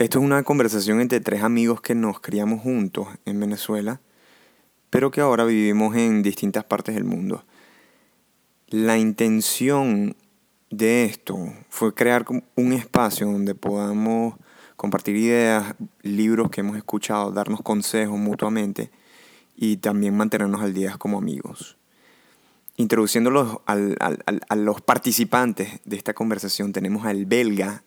Esto es una conversación entre tres amigos que nos criamos juntos en Venezuela, pero que ahora vivimos en distintas partes del mundo. La intención de esto fue crear un espacio donde podamos compartir ideas, libros que hemos escuchado, darnos consejos mutuamente y también mantenernos al día como amigos. Introduciéndolos a los participantes de esta conversación, tenemos al belga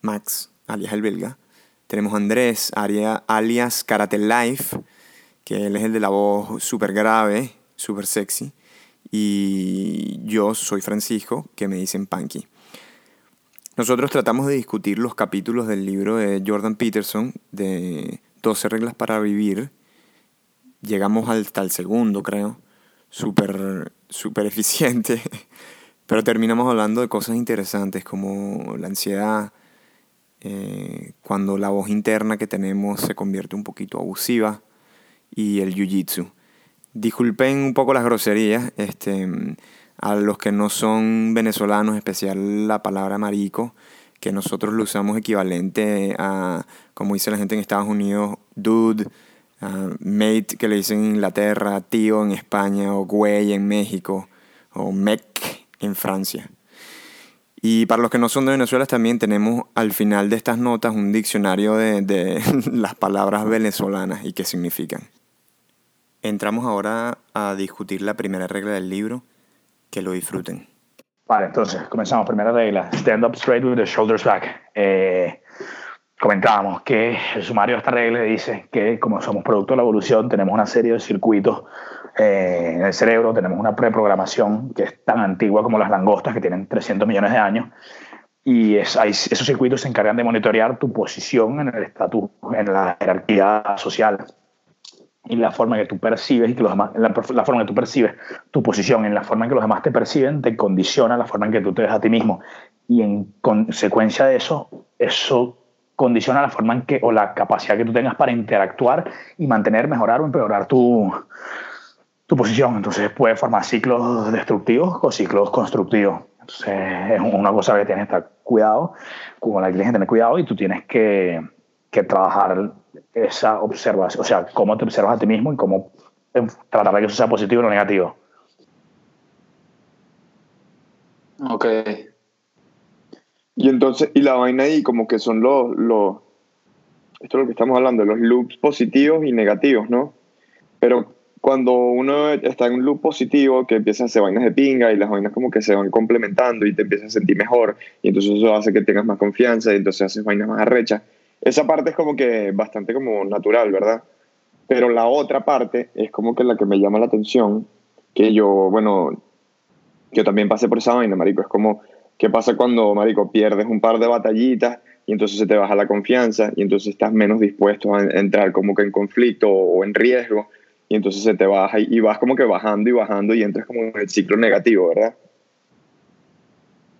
Max, alias el belga. Tenemos a Andrés, alias Karate Life, que él es el de la voz súper grave, súper sexy. Y yo soy Francisco, que me dicen Punky. Nosotros tratamos de discutir los capítulos del libro de Jordan Peterson, de 12 reglas para vivir. Llegamos hasta el segundo, creo. Súper, súper eficiente. Pero terminamos hablando de cosas interesantes como la ansiedad, eh, cuando la voz interna que tenemos se convierte un poquito abusiva y el jiu-jitsu. Disculpen un poco las groserías, este, a los que no son venezolanos, especial la palabra marico, que nosotros lo usamos equivalente a, como dice la gente en Estados Unidos, dude, mate que le dicen en Inglaterra, tío en España, o güey en México, o mec en Francia. Y para los que no son de Venezuela también tenemos al final de estas notas un diccionario de, las palabras venezolanas y qué significan. Entramos ahora a discutir la primera regla del libro, que lo disfruten. Vale, entonces comenzamos. Primera regla, stand up straight with the shoulders back. Eh, comentábamos que el sumario de esta regla dice que como somos producto de la evolución tenemos una serie de circuitos eh, en el cerebro tenemos una preprogramación que es tan antigua como las langostas, que tienen 300 millones de años, y es, esos circuitos se encargan de monitorear tu posición en el estatus, en la jerarquía social y la forma que tú percibes y que los demás, la, la, forma que tú percibes tu posición en la forma en que los demás te perciben te condiciona la forma en que tú te ves a ti mismo y en consecuencia de eso eso condiciona la forma en que o la capacidad que tú tengas para interactuar y mantener mejorar o empeorar tu, tu posición. Entonces puede formar ciclos destructivos o ciclos constructivos. Entonces es una cosa que tienes que estar cuidado, como la que tienes que tener cuidado y tú tienes que, que trabajar esa observación, o sea, cómo te observas a ti mismo y cómo tratar de que eso sea positivo o negativo. Ok. Y entonces, y la vaina ahí como que son los, los, esto es lo que estamos hablando, los loops positivos y negativos, ¿no? Pero cuando uno está en un loop positivo, que empieza a hacer vainas de pinga y las vainas como que se van complementando y te empiezas a sentir mejor, y entonces eso hace que tengas más confianza y entonces haces vainas más arrechas. Esa parte es como que bastante como natural, ¿verdad? Pero la otra parte es como que la que me llama la atención, que yo, bueno, yo también pasé por esa vaina, marico, es como, ¿qué pasa cuando, marico, pierdes un par de batallitas y entonces se te baja la confianza y entonces estás menos dispuesto a entrar como que en conflicto o en riesgo y entonces se te baja y, vas como que bajando y bajando y entras como en el ciclo negativo, ¿verdad?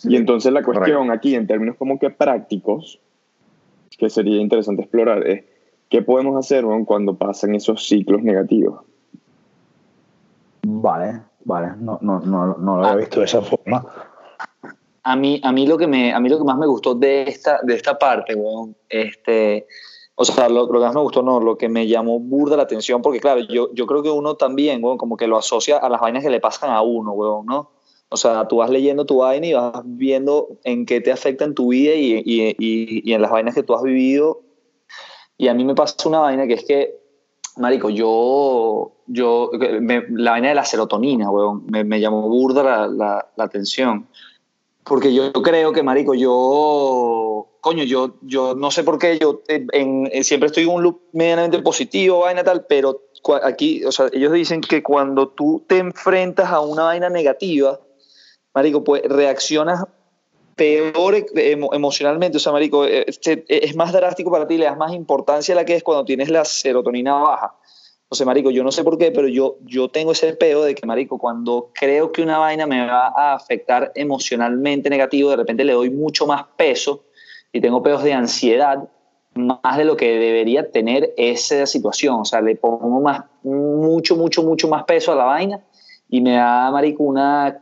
Y entonces la cuestión aquí, en términos como que prácticos, que sería interesante explorar, es qué podemos hacer cuando pasan esos ciclos negativos. Vale, vale, no, no, no, no lo había visto de esa forma. A mí, a mí, lo, que me, a mí lo que más me gustó de esta, de esta parte, bueno, este, o sea, lo, que más me gustó, no, lo que me llamó burda la atención, porque claro, yo, yo creo que uno también, weón, como que lo asocia a las vainas que le pasan a uno, weón, ¿no? O sea, tú vas leyendo tu vaina y vas viendo en qué te afecta en tu vida y, y, y, en las vainas que tú has vivido. Y a mí me pasa una vaina que es que, marico, yo, yo la vaina de la serotonina, weón, me, me llamó burda la, la, la atención. Porque yo creo que, marico, yo coño, yo, yo no sé por qué, yo eh, eh, siempre estoy en un loop medianamente positivo, vaina tal, pero aquí, o sea, ellos dicen que cuando tú te enfrentas a una vaina negativa, marico, pues reaccionas peor e, emocionalmente, o sea, marico, eh, este, es más drástico para ti, le das más importancia a la que es cuando tienes la serotonina baja. O sea, marico, yo no sé por qué, pero yo, yo tengo ese peo de que, marico, cuando creo que una vaina me va a afectar emocionalmente negativo, de repente le doy mucho más peso y tengo pedos de ansiedad, más de lo que debería tener esa situación. O sea, le pongo más, mucho, mucho, mucho más peso a la vaina y me da, marico, una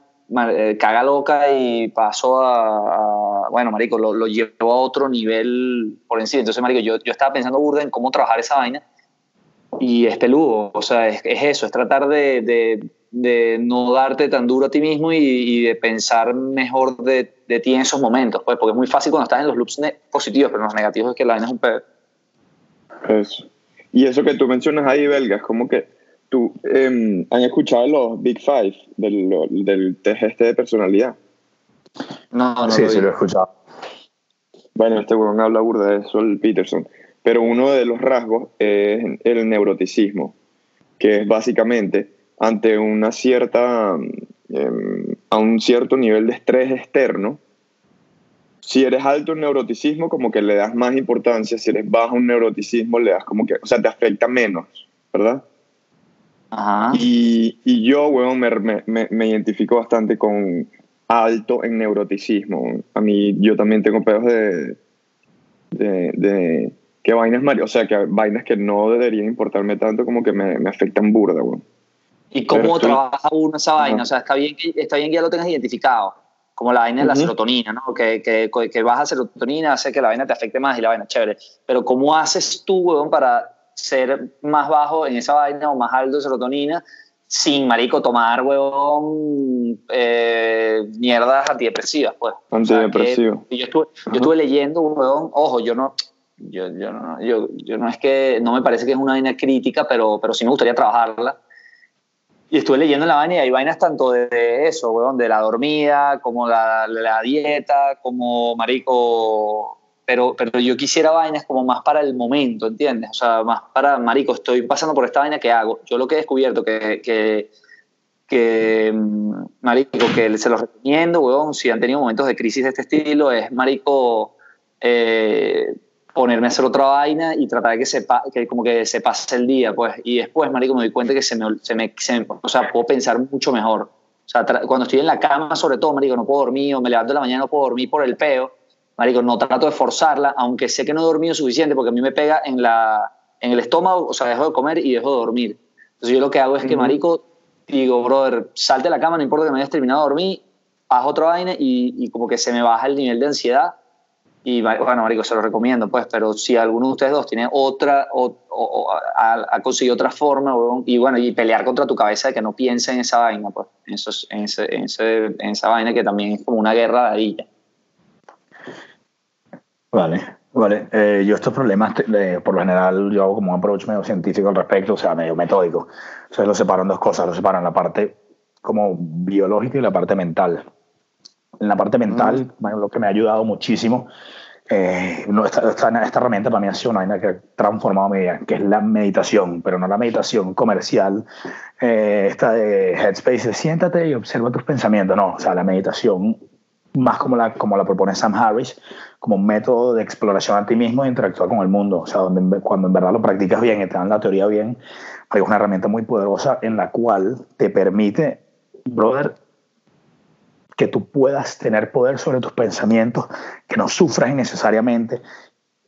eh, caga loca y paso a, bueno, marico, lo, lo llevo a otro nivel por encima. Entonces, marico, yo, yo estaba pensando burda en cómo trabajar esa vaina y es peludo, o sea, es, es eso, es tratar de, de, de, no darte tan duro a ti mismo y, y de pensar mejor de, de, ti en esos momentos, pues, porque es muy fácil cuando estás en los loops positivos, pero en los negativos es que la vaina es un pedo. Eso. Y eso que tú mencionas ahí, belga, es como que tú eh, han escuchado los Big Five del, del test este de personalidad. No, no sí, lo sí, lo he escuchado. Bueno, este weón habla burda de eso, el Peterson. Pero uno de los rasgos es el neuroticismo, que es básicamente ante una cierta, eh, a un cierto nivel de estrés externo, si eres alto en neuroticismo, como que le das más importancia, si eres bajo en neuroticismo, le das como que, o sea, te afecta menos, ¿verdad? Ajá. Y, y yo, weón, me, me, me identifico bastante con alto en neuroticismo. A mí, yo también tengo pedos de, de, de que vainas, o sea, que vainas que no deberían importarme tanto como que me, me afectan burda, weón. ¿Y cómo Pero tú- trabaja uno esa vaina? Ajá. O sea, está bien, que, está bien que ya lo tengas identificado, como la vaina de la Ujú. serotonina, ¿no? Que, que, que baja serotonina hace que la vaina te afecte más y la vaina chévere. Pero ¿cómo haces tú, weón, para ser más bajo en esa vaina o más alto de serotonina sin, marico, tomar, weón, eh, mierdas antidepresivas, pues? O sea, yo estuve, yo estuve leyendo, weón, ojo, yo no... Yo, yo, no, yo, yo no es que, no me parece que es una vaina crítica, pero, pero sí me gustaría trabajarla. Y estuve leyendo en la vaina y hay vainas tanto de, de eso, weón, de la dormida, como la, la dieta, como marico. Pero, pero yo quisiera vainas como más para el momento, ¿entiendes? O sea, más para, marico, estoy pasando por esta vaina que hago. Yo lo que he descubierto que, que, que mm, marico, que se los recomiendo, weón, si han tenido momentos de crisis de este estilo, es, marico, eh, ponerme a hacer otra vaina y tratar de que, se que como que se pase el día, pues. Y después, marico, me doy cuenta que se me, se me, se me- o sea, puedo pensar mucho mejor. O sea, cuando estoy en la cama, sobre todo, marico, no puedo dormir, o me levanto en la mañana, no puedo dormir por el peo, marico, no trato de forzarla, aunque sé que no he dormido suficiente, porque a mí me pega en, la, en el estómago, o sea, dejo de comer y dejo de dormir. Entonces yo lo que hago es que, Ujú. marico, digo, brother, salte de la cama, no importa que no hayas terminado de dormir, haz otra vaina y, y como que se me baja el nivel de ansiedad. Y bueno, marico, se lo recomiendo, pues, pero si alguno de ustedes dos tiene otra, o, o- o ha, ha conseguido otra forma, y bueno, y pelear contra tu cabeza de que no piense en esa vaina, pues, en, esos- en, ese- en, ese- en esa vaina que también es como una guerra de ladilla. Vale, vale. Eh, yo estos problemas, eh, por lo general, yo hago como un approach medio científico al respecto, o sea, medio metódico. O sea, lo separo en dos cosas, lo separo en la parte como biológica y la parte mental. En la parte mental, bueno, lo que me ha ayudado muchísimo, eh, no, esta, esta, esta herramienta para mí ha sido una vaina que ha transformado mi vida, que es la meditación, pero no la meditación comercial, eh, esta de Headspace, de siéntate y observa tus pensamientos, no, o sea, la meditación más como la, como la propone Sam Harris, como un método de exploración a ti mismo e interactuar con el mundo. O sea, donde, cuando en verdad lo practicas bien y te dan la teoría bien, hay una herramienta muy poderosa en la cual te permite, brother, que tú puedas tener poder sobre tus pensamientos, que no sufras innecesariamente,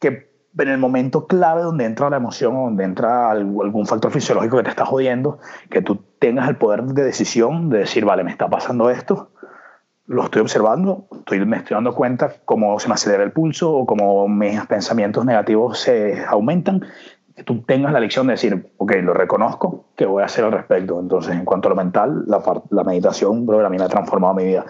que en el momento clave donde entra la emoción o donde entra algún factor fisiológico que te está jodiendo, que tú tengas el poder de decisión de decir, vale, me está pasando esto, lo estoy observando, estoy, me estoy dando cuenta cómo se me acelera el pulso o cómo mis pensamientos negativos se aumentan, que tú tengas la lección de decir, ok, lo reconozco, ¿qué voy a hacer al respecto? Entonces, en cuanto a lo mental, la, la meditación, bro, a mí me ha transformado mi vida.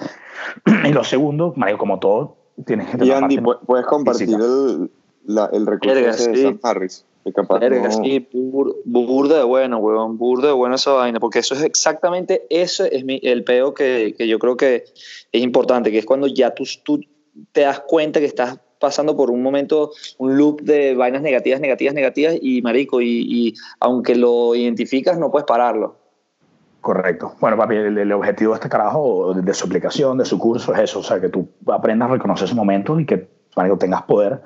y lo segundo, Mario, como todo, tienes que Y Andy, puedes compartir el, la- el recurso Verga, ese de sí. Sam Harris. Que capaz Verga, no- sí, bur- burda de bueno, weón, burda de bueno esa vaina, porque eso es exactamente, ese es mi- el peo que, que yo creo que es importante, que es cuando ya tú, tú te das cuenta que estás pasando por un momento, un loop de vainas negativas, negativas, negativas, y marico, y, y aunque lo identificas, no puedes pararlo. Correcto. Bueno, papi, el, el objetivo de este carajo, de, de su aplicación, de su curso, es eso, o sea, que tú aprendas a reconocer esos momentos y que, marico, tengas poder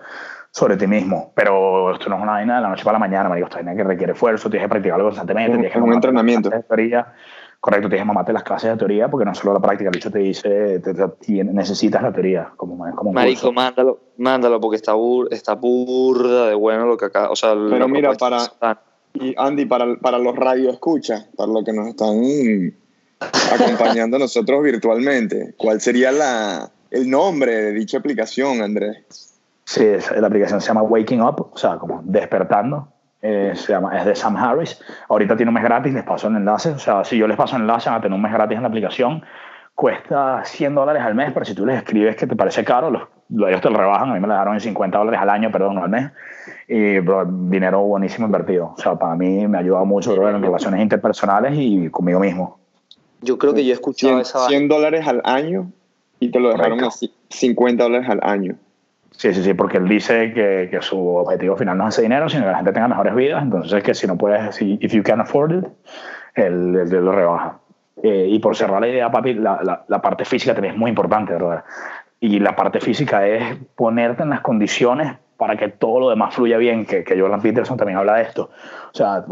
sobre ti mismo. Pero esto no es una vaina de la noche para la mañana, marico, esto es una vaina que requiere esfuerzo, tienes que practicarlo constantemente, Un- tienes que un entrenamiento. teoría. Correcto, tienes que mamarte las clases de teoría porque no solo la práctica, el hecho te dice, te- necesitas la teoría como, es como un Marico, curso. mándalo, mándalo, porque está, bur, está burda de bueno lo que acá, o sea, Pero la mira, para- está- Y Andy, para, para los radioescuchas, para los que nos están acompañando nosotros virtualmente, ¿cuál sería la, el nombre de dicha aplicación, Andrés. Sí, la aplicación se llama Waking Up, o sea, como despertando. Eh, se llama, es de Sam Harris. Ahorita tiene un mes gratis, les paso el enlace. O sea, si yo les paso el enlace, van a tener un mes gratis en la aplicación. Cuesta 100 dólares al mes, pero si tú les escribes que te parece caro, los, ellos te lo rebajan. A mí me lo dejaron en 50 dólares al año, perdón, al mes. Y bro, dinero buenísimo invertido. O sea, para mí me ha ayudado mucho bro, en relaciones interpersonales y conmigo mismo. Yo creo que yo he escuchado 100, esa 100 dólares al año y te lo dejaron a Correcto. 50 dólares al año. Sí, sí, sí, porque él dice que, que su objetivo final no es ese dinero, sino que la gente tenga mejores vidas. Entonces, que si no puedes, si if you can afford it, él, él lo rebaja. Eh, y por cerrar la idea, papi, la, la, la parte física también es muy importante, ¿verdad? Y la parte física es ponerte en las condiciones para que todo lo demás fluya bien, que, que Jordan Peterson también habla de esto. O sea,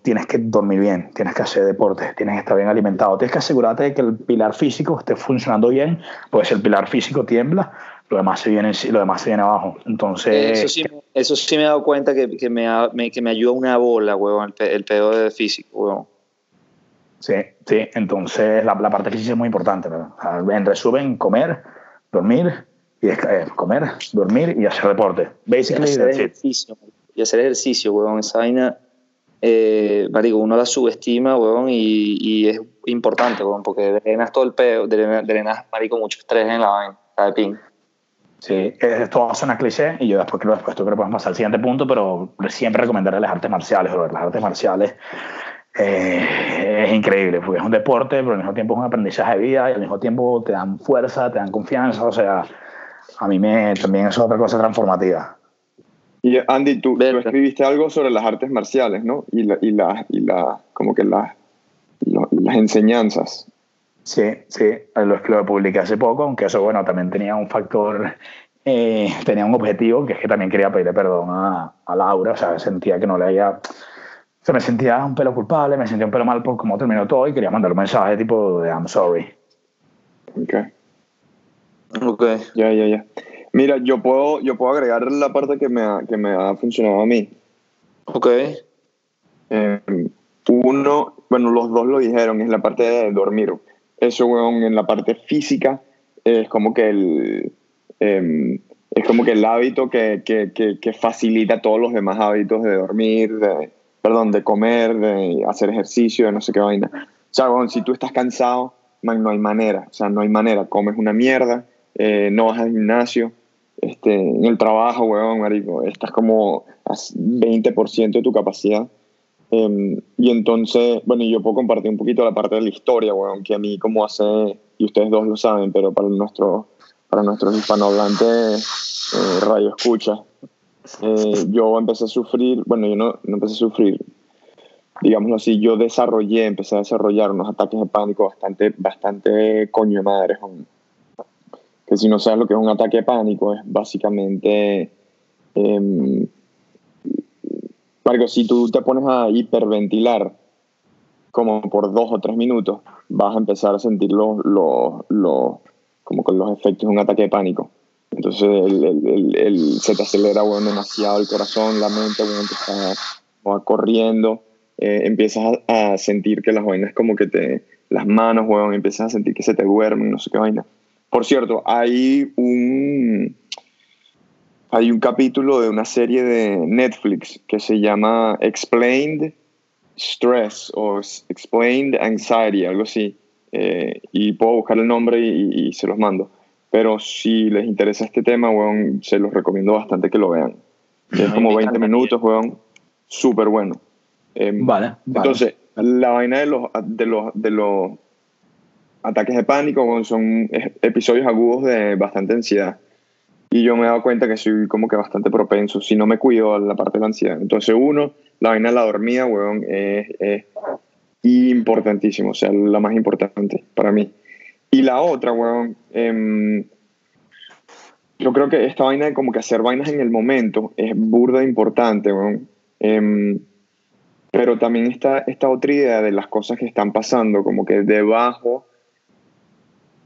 tienes que dormir bien, tienes que hacer deporte, tienes que estar bien alimentado, tienes que asegurarte de que el pilar físico esté funcionando bien, pues el pilar físico tiembla, lo demás se viene, lo demás se viene abajo. Entonces, Eso sí, eso sí me he dado cuenta que, que, me, me- que me ayuda una bola, huevón, el, el pedo de físico, huevón. Sí, sí, entonces la, la parte física es muy importante. ¿verdad? O sea, En resumen, comer, dormir, y eh, comer, dormir y hacer deporte. Y Basically, hacer ejercicio. Y hacer ejercicio, huevón. Esa vaina, eh, marico, uno la subestima, huevón, y, y es importante, huevón, porque drenas todo el pedo, drenas, drenas, marico, mucho estrés en la vaina, cada pin. Sí, esto va a sonar cliché y yo después creo, después creo que podemos pasar al siguiente punto, pero siempre recomendaré las artes marciales, brother. Las artes marciales eh, es increíble, porque es un deporte, pero al mismo tiempo es un aprendizaje de vida y al mismo tiempo te dan fuerza, te dan confianza, o sea, a mí me, también es otra cosa transformativa. Y Andy, tú, tú escribiste algo sobre las artes marciales, ¿no? Y la, y la, y la como que la, lo- las enseñanzas. Sí, sí, lo, lo publiqué hace poco, aunque eso, bueno, también tenía un factor, eh, tenía un objetivo, que es que también quería pedirle perdón a, a Laura, o sea, sentía que no le había, o sea, me sentía un pelo culpable, me sentía un pelo mal por cómo terminó todo y quería mandar un mensaje tipo de I'm sorry. Ok. Ok. Ya, ya, ya. Mira, yo puedo, yo puedo agregar la parte que me ha, que me ha funcionado a mí. Ok. Eh, uno, bueno, los dos lo dijeron, es la parte de dormir. Eso, weón, en la parte física es como que el, eh, es como que el hábito que, que, que, que facilita todos los demás hábitos de dormir, de, perdón, de comer, de hacer ejercicio, de no sé qué vaina. O sea, weón, si tú estás cansado, man, no hay manera, o sea, no hay manera. Comes una mierda, eh, no vas al gimnasio, este, en el trabajo, weón, marico, estás como a 20% de tu capacidad. Eh, y entonces, bueno, yo puedo compartir un poquito la parte de la historia, weón, que a mí como hace, y ustedes dos lo saben, pero para, nuestro, para nuestros hispanohablantes eh, radio escucha, eh, yo empecé a sufrir, bueno, yo no, no empecé a sufrir, digámoslo así, yo desarrollé, empecé a desarrollar unos ataques de pánico bastante, bastante coño de madre, que si no sabes lo que es un ataque de pánico, es básicamente... em, Marco, si tú te pones a hiperventilar como por dos o tres minutos, vas a empezar a sentir los, los, como con los efectos de un ataque de pánico. Entonces el, el- el- se te acelera bueno, demasiado el corazón, la mente bueno, te está va corriendo, eh, empiezas a, a sentir que las vainas como que te, las manos, weón, empiezas a sentir que se te duermen, no sé qué vaina. Por cierto, hay un, hay un capítulo de una serie de Netflix que se llama Explained Stress o Explained Anxiety, algo así. Eh, y puedo buscar el nombre y, y se los mando. Pero si les interesa este tema, weón, se los recomiendo bastante que lo vean. Es como me 20 encantaría. minutos, weón. Súper bueno. Em, Vale, vale. entonces, la vaina de los, de los, de los ataques de pánico weón, son episodios agudos de bastante ansiedad. Y yo me he dado cuenta que soy como que bastante propenso, si no me cuido a la parte de la ansiedad. Entonces, uno, la vaina de la dormida, weón, es, es importantísimo, o sea, la más importante para mí. Y la otra, weón, em, yo creo que esta vaina de como que hacer vainas en el momento es burda importante, weón. Em, pero también está esta otra idea de las cosas que están pasando, como que debajo,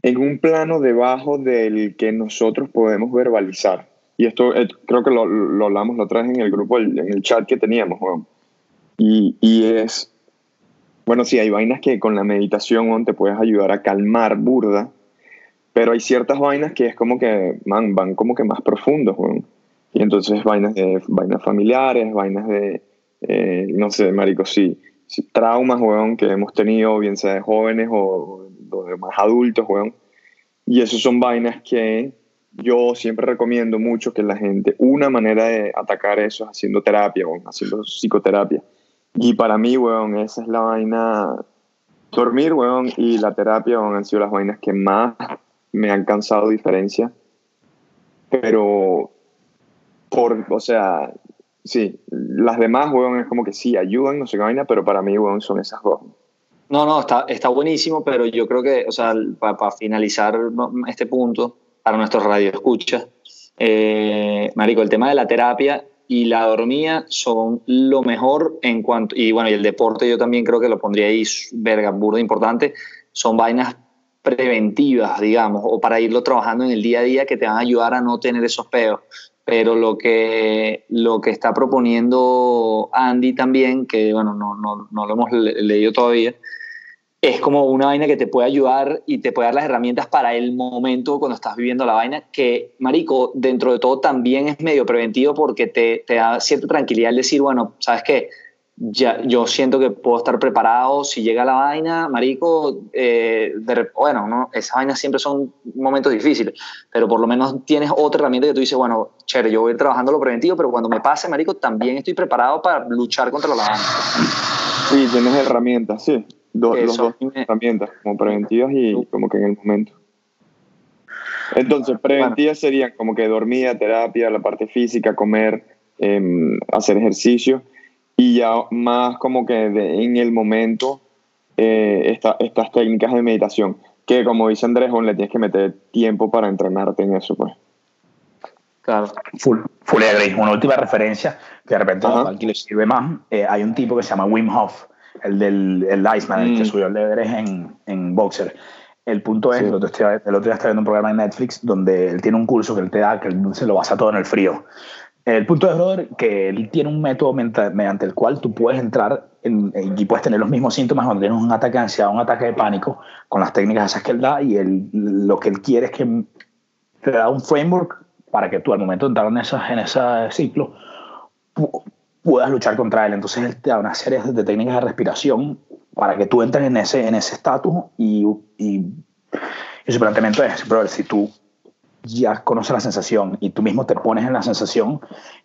en un plano debajo del que nosotros podemos verbalizar. Y esto eh, creo que lo, lo hablamos la otra vez en el grupo, en el chat que teníamos, weón. Y, y es, bueno, sí, hay vainas que con la meditación weón, te puedes ayudar a calmar burda, Pero hay ciertas vainas que es como que, man, van como que más profundos, weón. Y entonces vainas de vainas familiares, vainas de, eh, no sé, marico, sí, traumas, weón, que hemos tenido, bien sea de jóvenes o, de más adultos, weón. Y esos son vainas que yo siempre recomiendo mucho que la gente, una manera de atacar eso es haciendo terapia, weón, haciendo psicoterapia. Y para mí, weón, esa es la vaina, dormir, weón, y la terapia, weón, han sido las vainas que más me han causado diferencia. Pero, por, o sea, sí, las demás, weón, es como que sí, ayudan, no sé qué vaina, pero para mí, weón, son esas dos. No, no, está, está buenísimo, pero yo creo que, o sea, para finalizar este punto, para nuestros radioescuchas, eh, Marico, el tema de la terapia y la dormida son lo mejor en cuanto, y bueno, y el deporte yo también creo que lo pondría ahí, verga, burdo importante, son vainas preventivas, digamos, o para irlo trabajando en el día a día que te van a ayudar a no tener esos peos. Pero lo que, lo que está proponiendo Andy también, que bueno, no, no, no lo hemos le leído todavía, es como una vaina que te puede ayudar y te puede dar las herramientas para el momento cuando estás viviendo la vaina, que, marico, dentro de todo también es medio preventivo porque te, te da cierta tranquilidad el decir, bueno, ¿sabes qué? Ya, yo siento que puedo estar preparado si llega la vaina, marico, eh, de, bueno, ¿no? esas vainas siempre son momentos difíciles, pero por lo menos tienes otra herramienta que tú dices, bueno, chévere, yo voy a ir trabajando lo preventivo, pero cuando me pase, marico, también estoy preparado para luchar contra la vaina. Sí, tienes herramientas, sí. Do, los dos herramientas, como preventivas y como que en el momento. Entonces, preventivas bueno. serían como que dormida, terapia, la parte física, comer, eh, hacer ejercicio. Y ya más como que de, en el momento, eh, esta, estas técnicas de meditación. Que como dice Andrés, le tienes que meter tiempo para entrenarte en eso, pues. Claro. Full, full agree. Una última referencia que de repente a alguien le sirve más. Eh, hay un tipo que se llama Wim Hof el del el Iceman, mm. el que subió el Everest en, en Boxer. El punto es, sí. el, otro día, el otro día estaba viendo un programa en Netflix donde él tiene un curso que él te da, que él se lo basa todo en el frío. El punto es, brother, que él tiene un método mediante el cual tú puedes entrar en, y puedes tener los mismos síntomas cuando tienes un ataque de ansiedad, un ataque de pánico, con las técnicas esas que él da, y él, lo que él quiere es que te da un framework para que tú al momento de entrar en, esa, en ese ciclo puedas luchar contra él. Entonces él te da una serie de técnicas de respiración para que tú entres en ese en ese estatus y, y, y, su planteamiento es, brother, si tú ya conoces la sensación y tú mismo te pones en la sensación,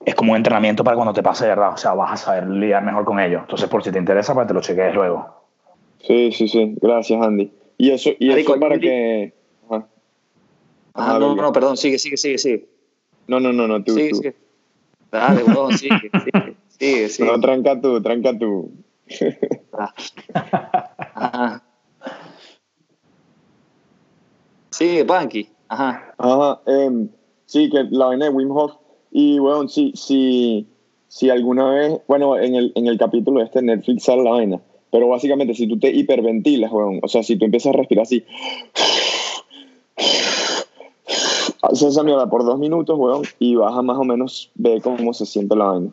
es como un entrenamiento para cuando te pase de verdad. O sea, vas a saber lidiar mejor con ello. Entonces, por si te interesa, para que te lo chequees luego. Sí, sí, sí. Gracias, Andy. Y eso, y Marico, eso para que... Ajá. Ah, no, no, no, perdón. Sigue, sigue, sigue, sigue. No, no, no, no. Tú, sigue, tú. sigue. Dale, huevón, sigue, sigue. Sí, sí. No, tranca tú, tranca tú. Ajá. Sí, Punky. Ajá. Ajá. Eh, sí, que la vaina de Wim Hof. Y bueno, si, si, si alguna vez, bueno, en el, en el capítulo este Netflix sale la vaina. Pero básicamente, si tú te hiperventilas, weón, o sea, si tú empiezas a respirar así, haces esa mierda por dos minutos, weón, y vas a más o menos ver cómo se siente la vaina.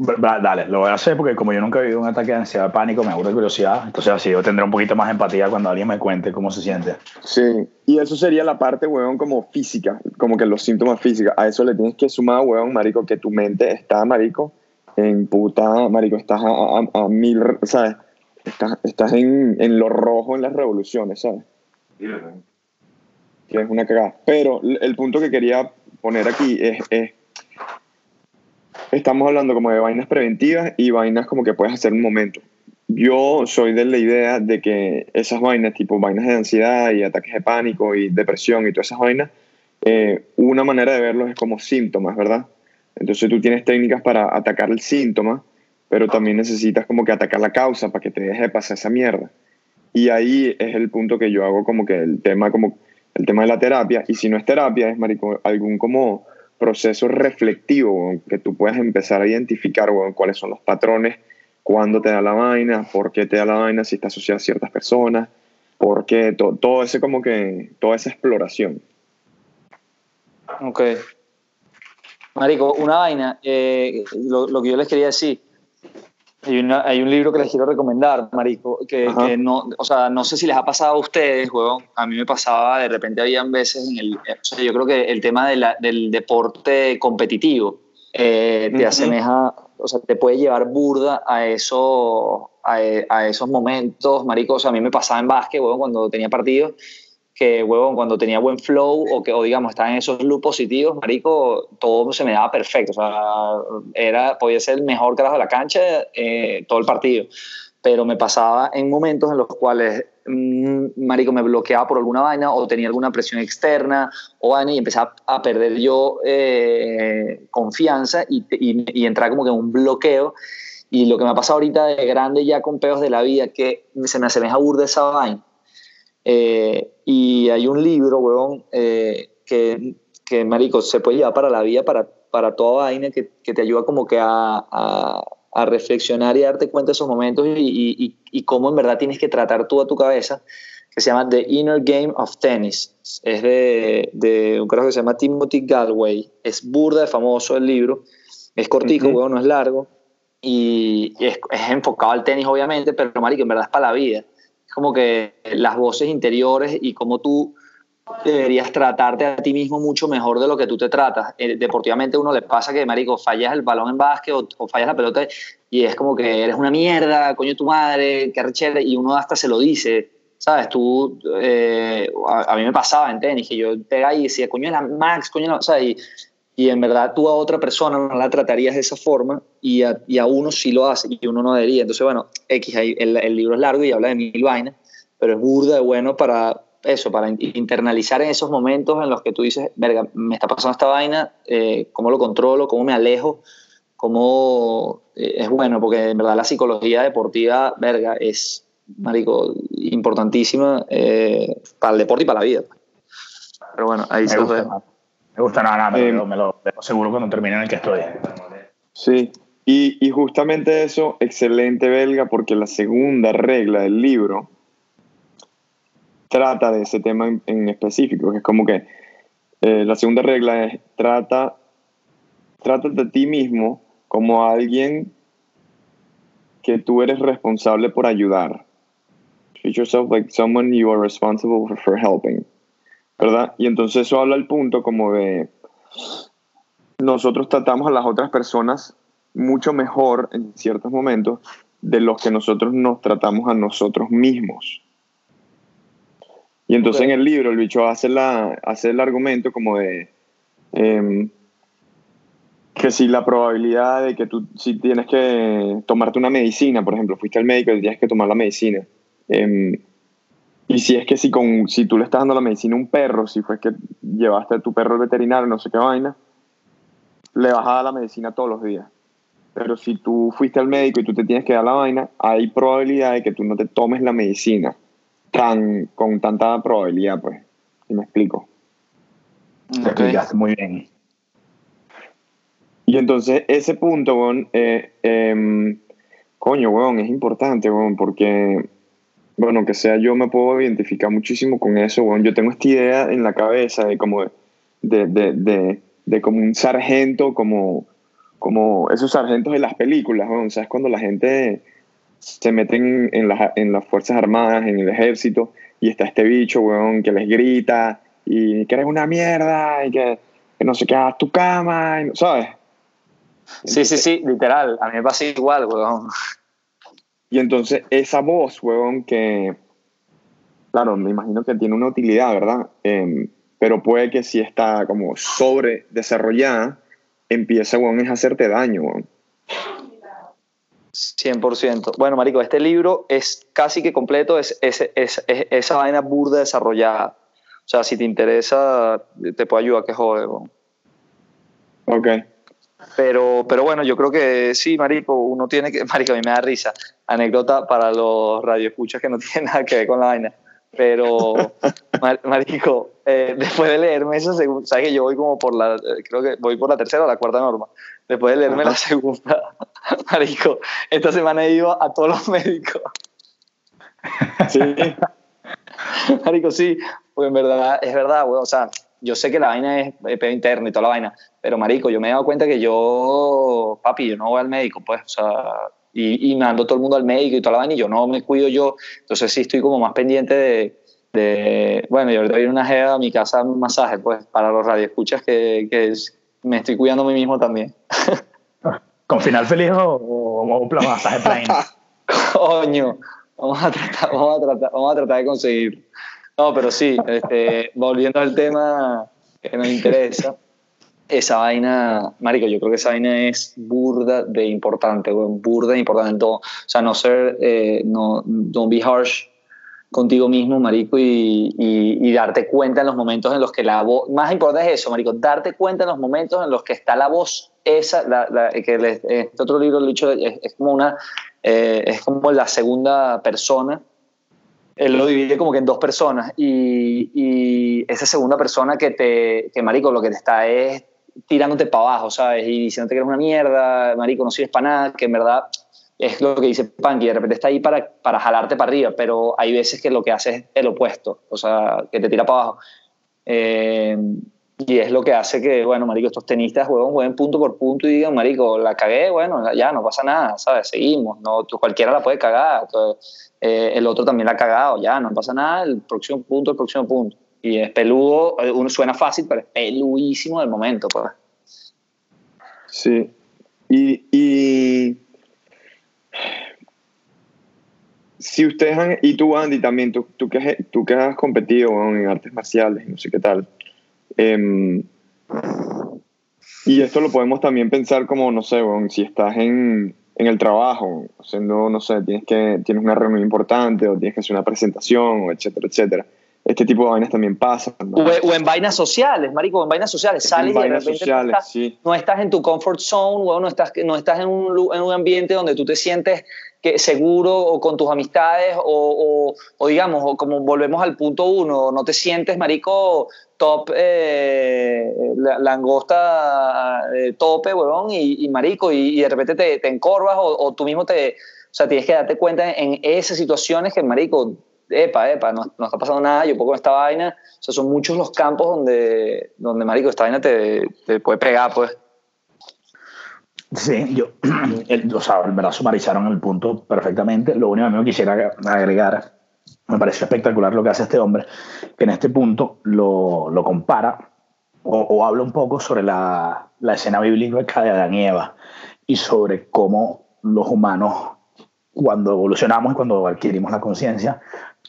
Dale, lo voy a hacer porque como yo nunca he vivido un ataque de ansiedad, pánico, me aburre curiosidad. Entonces así yo tendré un poquito más de empatía cuando alguien me cuente cómo se siente. Sí, y eso sería la parte, weón, como física, como que los síntomas físicos. A eso le tienes que sumar, weón, marico, que tu mente está, marico, en puta, marico, estás a, a, a mil, ¿sabes? Estás, estás en, en, lo rojo en las revoluciones, ¿sabes? Sí, que es una cagada. Pero el punto que quería poner aquí es, es estamos hablando como de vainas preventivas y vainas como que puedes hacer un momento. Yo soy de la idea de que esas vainas, tipo vainas de ansiedad y ataques de pánico y depresión y todas esas vainas, eh, una manera de verlos es como síntomas, ¿verdad? Entonces tú tienes técnicas para atacar el síntoma, pero también necesitas como que atacar la causa para que te deje de pasar esa mierda. Y ahí es el punto que yo hago como que el tema, como el tema de la terapia, y si no es terapia, es marico, algún como proceso reflectivo, que tú puedas empezar a identificar cuáles son los patrones, cuándo te da la vaina, por qué te da la vaina, si está asociada a ciertas personas, por qué, todo, todo ese como que, toda esa exploración. Ok. Marico, una vaina, eh, lo, que yo les quería decir, Hay, una, hay, un libro que les quiero recomendar, Marico, que, que, no, o sea, no sé si les ha pasado a ustedes, juego. A mí me pasaba, de repente habían veces en el, o sea, yo creo que el tema de la, del deporte competitivo eh, te asemeja, o sea, te puede llevar burda a eso, a, a, esos momentos, Marico. O sea, a mí me pasaba en básquet, juego, cuando tenía partidos que, huevón, cuando tenía buen flow o que, o digamos, estaba en esos loops positivos, marico, todo se me daba perfecto. O sea, era, podía ser el mejor carajo de la cancha eh, todo el partido. Pero me pasaba en momentos en los cuales, mmm, marico, me bloqueaba por alguna vaina o tenía alguna presión externa o vaina y empezaba a perder yo eh, confianza y, y, y entrar como que en un bloqueo. Y lo que me ha pasado ahorita de grande ya con peos de la vida, que se me asemeja burda esa vaina eh, y hay un libro, weón, eh, que, que, marico, se puede llevar para la vida, para, para toda vaina, que, que te ayuda como que a, a, a, reflexionar y darte cuenta de esos momentos y, y, y, cómo en verdad tienes que tratar tú a tu cabeza, que se llama The Inner Game of Tennis. Es de, de un carajo que se llama Timothy Galway. Es burda de famoso el libro. Es cortico, uh -huh. weón, no es largo. Y es, es enfocado al tenis, obviamente, pero marico, en verdad es para la vida como que las voces interiores y cómo tú deberías tratarte a ti mismo mucho mejor de lo que tú te tratas. Eh, deportivamente uno le pasa que, marico, fallas el balón en básquet o, fallas la pelota y es como que eres una mierda, coño tu madre, qué arrechera, y uno hasta se lo dice, ¿sabes? Tú, eh, a, mí me pasaba en tenis, que yo pegaba y decía, coño, la Max, coño, no, ¿sabes? Y, en verdad tú a otra persona no la tratarías de esa forma y a, y a uno sí lo hace y uno no debería. Entonces, bueno, X, el, el, libro es largo y habla de mil vainas, pero es burda de bueno para eso, para internalizar en esos momentos en los que tú dices, verga, me está pasando esta vaina, eh, cómo lo controlo, cómo me alejo, cómo eh, es bueno, porque en verdad la psicología deportiva, verga, es, marico, importantísima eh, para el deporte y para la vida. Pero bueno, ahí se los me gusta nada, nada, me, eh, lo, me lo dejo seguro cuando termine en el que estoy. Sí, y, y, justamente eso, excelente belga, porque la segunda regla del libro trata de ese tema en, en específico, que es como que eh, la segunda regla es trata, trata de ti mismo como alguien que tú eres responsable por ayudar. Treat yourself like someone you are responsible for helping. ¿Verdad? Y entonces eso habla al punto como de nosotros tratamos a las otras personas mucho mejor en ciertos momentos de los que nosotros nos tratamos a nosotros mismos. Y entonces okay. en el libro el bicho hace, la, hace el argumento como de eh, que si la probabilidad de que tú, si tienes que tomarte una medicina, por ejemplo, fuiste al médico y tienes que tomar la medicina, eh, y si es que si, con, si tú le estás dando la medicina a un perro, si fue que llevaste a tu perro al veterinario, no sé qué vaina, le vas a dar la medicina todos los días. Pero si tú fuiste al médico y tú te tienes que dar la vaina, hay probabilidad de que tú no te tomes la medicina tan, con tanta probabilidad, pues. Si me explico. Te okay. explicaste muy bien. Y entonces ese punto, weón, eh, eh, coño, weón, es importante, weón, porque bueno, que sea yo me puedo identificar muchísimo con eso, bueno, yo tengo esta idea en la cabeza de como de, de, de, de como un sargento, como, como esos sargentos de las películas, bueno, ¿sabes? Cuando la gente se mete en, en, la, en las Fuerzas Armadas, en el ejército, y está este bicho, weón, que les grita, y que eres una mierda, y que, que no sé qué, haz tu cama, y, ¿sabes? Sí, sí, sí, literal, a mí me pasa igual, weón. Y entonces esa voz, huevón, que, claro, me imagino que tiene una utilidad, ¿verdad? Eh, pero puede que si está como sobre desarrollada, empiece, huevón, es a hacerte daño, huevón. 100%. Bueno, Marico, este libro es casi que completo, es, es, es, es esa vaina burda desarrollada. O sea, si te interesa, te puedo ayudar, que jode. Huevón. Ok. Pero, pero bueno, yo creo que sí, Marico, uno tiene que. Marico, a mí me da risa. Anécdota para los radioescuchas que no tienen nada que ver con la vaina. Pero, Marico, eh, después de leerme eso, sabes que yo voy como por la. Creo que voy por la tercera o la cuarta norma. Después de leerme la segunda, Marico, esta semana he ido a todos los médicos. Sí. Marico, sí, porque en verdad, es verdad, güey. O sea, yo sé que la vaina es pedo interno y toda la vaina, pero marico, yo me he dado cuenta que yo, papi, yo no voy al médico, pues, o sea, Y, y mando todo el mundo al médico y toda la vaina, y yo no me cuido yo. Entonces sí estoy como más pendiente de, de bueno, y ahorita viene una jeva a mi casa un masaje, pues, para los radioescuchas que, que me estoy cuidando a mí mismo también. ¿Con final feliz o, o, o masaje plain? Coño, vamos a tratar, vamos a tratar, vamos a tratar de conseguir. No, pero sí, este, volviendo al tema que nos interesa, esa vaina, marico, yo creo que esa vaina es burda de importante, burda de importante todo. O sea, no ser, eh, no, don't be harsh contigo mismo, marico, y, darte cuenta en los momentos en los que la voz, más importante es eso, marico, darte cuenta en los momentos en los que está la voz esa, que este otro libro lo es como una, eh, es como la segunda persona, él lo divide como que en dos personas, y, y esa segunda persona que te, que marico, lo que te está es tirándote para abajo, ¿sabes? Y diciéndote que eres una mierda, marico, no sirves para nada, que en verdad es lo que dice Punky, de repente está ahí para, para jalarte para arriba, pero hay veces que lo que hace es el opuesto, o sea, que te tira para abajo. Eh, y es lo que hace que, bueno, marico, estos tenistas jueguen, punto por punto y digan, marico, la cagué, bueno, ya no pasa nada, ¿sabes? Seguimos, no, cualquiera la puede cagar, eh, el otro también la ha cagado, ya no pasa nada, el próximo punto, el próximo punto. Y es peludo, uno suena fácil, pero es peludísimo del momento, pues. Sí. Y, y si ustedes han, y tú Andy también, tú, tú, que, tú que has competido en artes marciales, no sé qué tal, eh, y esto lo podemos también pensar como, no sé, bueno, si estás en, en el trabajo, haciendo, no sé, tienes, que, tienes una reunión importante o tienes que hacer una presentación, etcétera, etcétera. Este tipo de vainas también pasan. ¿no? O, o, en vainas sociales, marico, en vainas sociales. Sales en y de repente sociales, no, estás, sí. no estás en tu comfort zone, o no estás, no estás en, un, en un ambiente donde tú te sientes que seguro o con tus amistades o, digamos, o como volvemos al punto uno, no te sientes, marico, top, eh, langosta eh, tope, huevón, y, marico, y, de repente te, te encorvas o, tú mismo te, o sea, tienes que darte cuenta en esas situaciones que, marico, epa, epa, no, no está pasando nada, yo puedo con esta vaina, son muchos los campos donde, donde marico, esta vaina te, te puede pegar, pues. Sí, yo, el, o sea, en el punto perfectamente. Lo único que quisiera agregar, me pareció espectacular lo que hace este hombre, que en este punto lo, lo compara o, o, habla un poco sobre la, la escena bíblica de Adán y Eva y sobre cómo los humanos, cuando evolucionamos y cuando adquirimos la conciencia,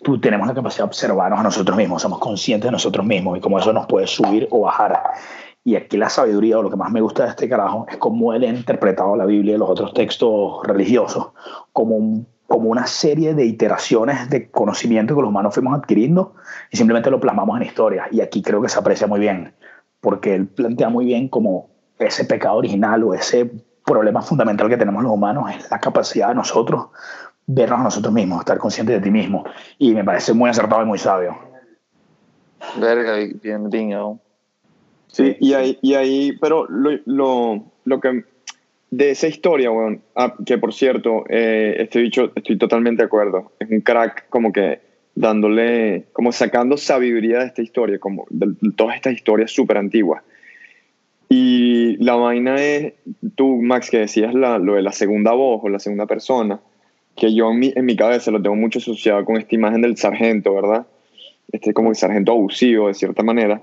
tú tenemos la capacidad de observarnos a nosotros mismos, somos conscientes de nosotros mismos y cómo eso nos puede subir o bajar. Y aquí la sabiduría, o lo que más me gusta de este carajo, es cómo él ha interpretado la Biblia y los otros textos religiosos como, un, como una serie de iteraciones de conocimiento que los humanos fuimos adquiriendo y simplemente lo plasmamos en historia. Y aquí creo que se aprecia muy bien, porque él plantea muy bien como ese pecado original o ese problema fundamental que tenemos los humanos es la capacidad de nosotros vernos a nosotros mismos, estar conscientes de ti mismo. Y me parece muy acertado y muy sabio. Verga, bien, bien, Sí, y ahí, y ahí pero lo, lo, lo que de esa historia, bueno, ah, que por cierto, eh, este dicho, estoy totalmente de acuerdo, es un crack como que dándole, como sacando sabiduría de esta historia, como de todas estas historias súper antiguas. Y la vaina es, tú, Max, que decías la, lo de la segunda voz o la segunda persona, que yo en mi, en mi cabeza lo tengo mucho asociado con esta imagen del sargento, ¿verdad? Este como el sargento abusivo, de cierta manera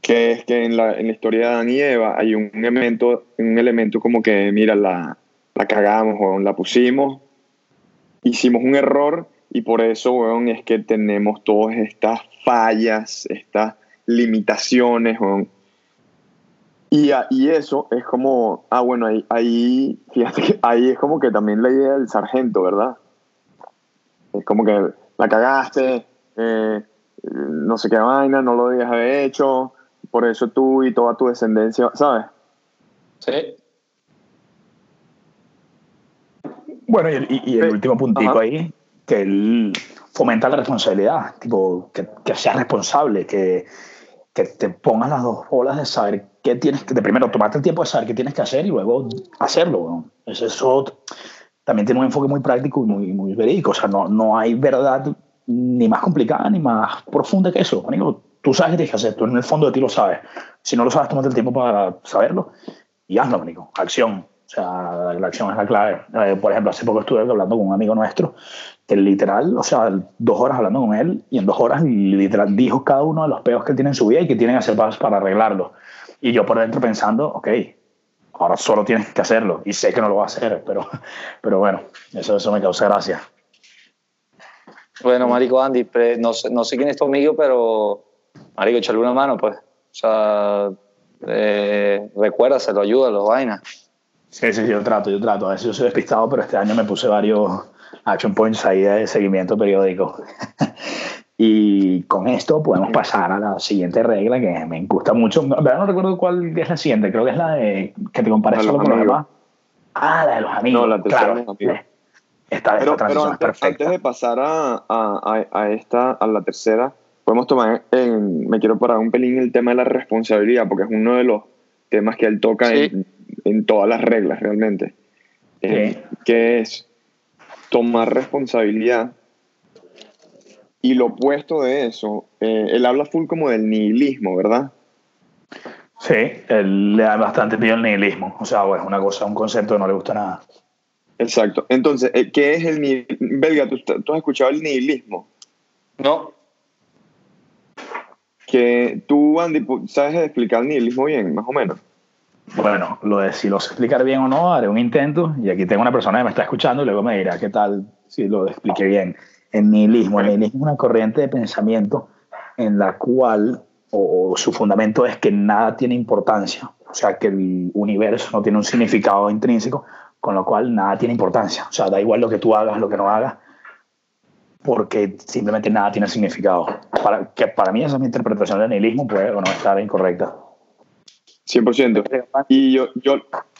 que es que en la, en la historia de Adán y Eva hay un elemento, un elemento como que, mira, la, la cagamos, weón, la pusimos, hicimos un error y por eso, weón, es que tenemos todas estas fallas, estas limitaciones, weón. Y, y eso es como, ah, bueno, ahí, ahí, fíjate ahí es como que también la idea del sargento, ¿verdad? Es como que la cagaste, eh, no sé qué vaina, no lo debías haber hecho, por eso tú y toda tu descendencia, ¿sabes? Sí. Bueno, y, y el sí. último puntito Ajá. ahí, que él fomenta la responsabilidad, tipo, que, que seas responsable, que, que te pongas las dos olas de saber qué tienes que, de primero tomarte el tiempo de saber qué tienes que hacer y luego hacerlo. ¿no? Eso, eso también tiene un enfoque muy práctico y muy, muy verídico. O sea, no, no hay verdad ni más complicada ni más profunda que eso. Amigo, tú sabes qué tienes que hacer, tú en el fondo de ti lo sabes. Si no lo sabes, tómate el tiempo para saberlo y hazlo, amigo. Acción. O sea, la acción es la clave. Eh, por ejemplo, hace poco estuve hablando con un amigo nuestro que literal, o sea, dos horas hablando con él y en dos horas literal dijo cada uno de los peos que tiene en su vida y que tienen que hacer para arreglarlo. Y yo por dentro pensando, ok, ahora solo tienes que hacerlo. Y sé que no lo va a hacer, pero, pero bueno, eso, eso me causa gracia. Bueno, Marico Andy, no sé, no sé quién es tu amigo, pero Marico, échale una mano, pues. O sea, eh, recuérdaselo, ayúdalo, vaina. Sí, sí, yo trato, yo trato. A veces yo soy despistado, pero este año me puse varios action points ahí de seguimiento periódico. y con esto podemos pasar a la siguiente regla que me gusta mucho. No, no recuerdo cuál es la siguiente, creo que es la de que te compares solo con los demás. Ah, la de los amigos. No, la tercera claro. Esta, pero, pero antes, antes, de pasar a, a, a, esta, a la tercera, podemos tomar, en, me quiero parar un pelín el tema de la responsabilidad, porque es uno de los temas que él toca en, en, todas las reglas realmente, eh, que es tomar responsabilidad. Y lo opuesto de eso, eh, él habla full como del nihilismo, ¿verdad? Sí, él le da bastante miedo al nihilismo. O sea, es una cosa, un concepto que no le gusta nada. Exacto. Entonces, eh, ¿qué es el nihilismo? Belga, ¿tú, ¿tú, has escuchado el nihilismo? No que tú, Andy, sabes explicar nihilismo bien, más o menos. Bueno, lo de si lo sé explicar bien o no, haré un intento. Y aquí tengo una persona que me está escuchando y luego me dirá qué tal si lo expliqué bien. El nihilismo. El nihilismo es una corriente de pensamiento en la cual, o, su fundamento es que nada tiene importancia. O sea, que el universo no tiene un significado intrínseco, con lo cual nada tiene importancia. O sea, da igual lo que tú hagas, lo que no hagas, porque simplemente nada tiene significado. Para, que para mí esa es mi interpretación del nihilismo, puede o no estar incorrecta. 100%. Y yo, yo,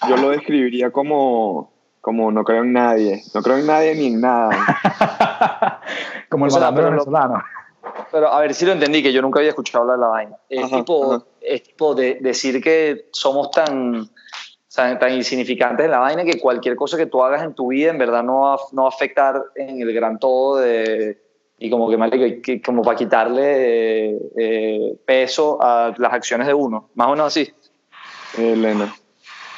yo lo describiría como, como no creo en nadie. No creo en nadie ni en nada. como el malandro venezolano. Pero a ver si lo entendí, que yo nunca había escuchado hablar de la vaina. Es, tipo, es tipo de decir que somos tan tan insignificantes en la vaina que cualquier cosa que tú hagas en tu vida en verdad no va, no va a afectar en el gran todo de, y como que, que como para quitarle eh, peso a las acciones de uno, más o menos así. Elena.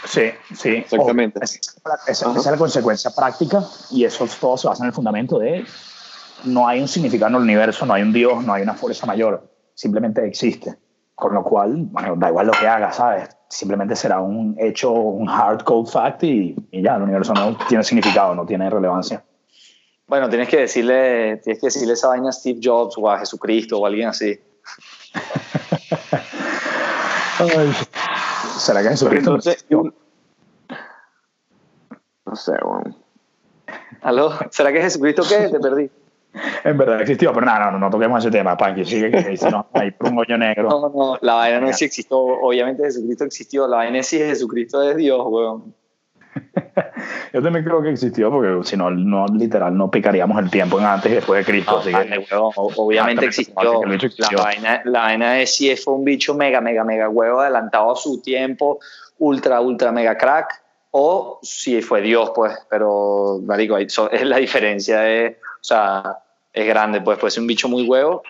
Sí, sí. Exactamente. esa, es la consecuencia práctica y eso todo se basa en el fundamento de no hay un significado en el universo, no hay un Dios, no hay una fuerza mayor, simplemente existe. Con lo cual, bueno, da igual lo que hagas, ¿sabes? Simplemente será un hecho, un hard code fact y, ya, el universo no tiene significado, no tiene relevancia. Bueno, tienes que decirle, tienes que decirle esa vaina a Steve Jobs o a Jesucristo o a alguien así. ¿Será que Jesucristo no sé, bueno. ¿Aló? ¿Será que Jesucristo qué? Te perdí. En verdad existió, pero nada, no, no, toquemos ese tema, Panky, sigue que dice, no, hay un hoyo negro. No, no, la vaina no es si existió, obviamente Jesucristo existió, la vaina es si Jesucristo es Dios, weón. Yo también creo que existió, porque si no, no, literal, no picaríamos el tiempo en antes y después de Cristo. así que, obviamente existió. La vaina, la vaina es si fue un bicho mega, mega, mega huevo adelantado a su tiempo, ultra, ultra, mega crack, o si fue Dios, pues, pero, marico, es la diferencia de o sea, es grande, pues puede ser un bicho muy huevo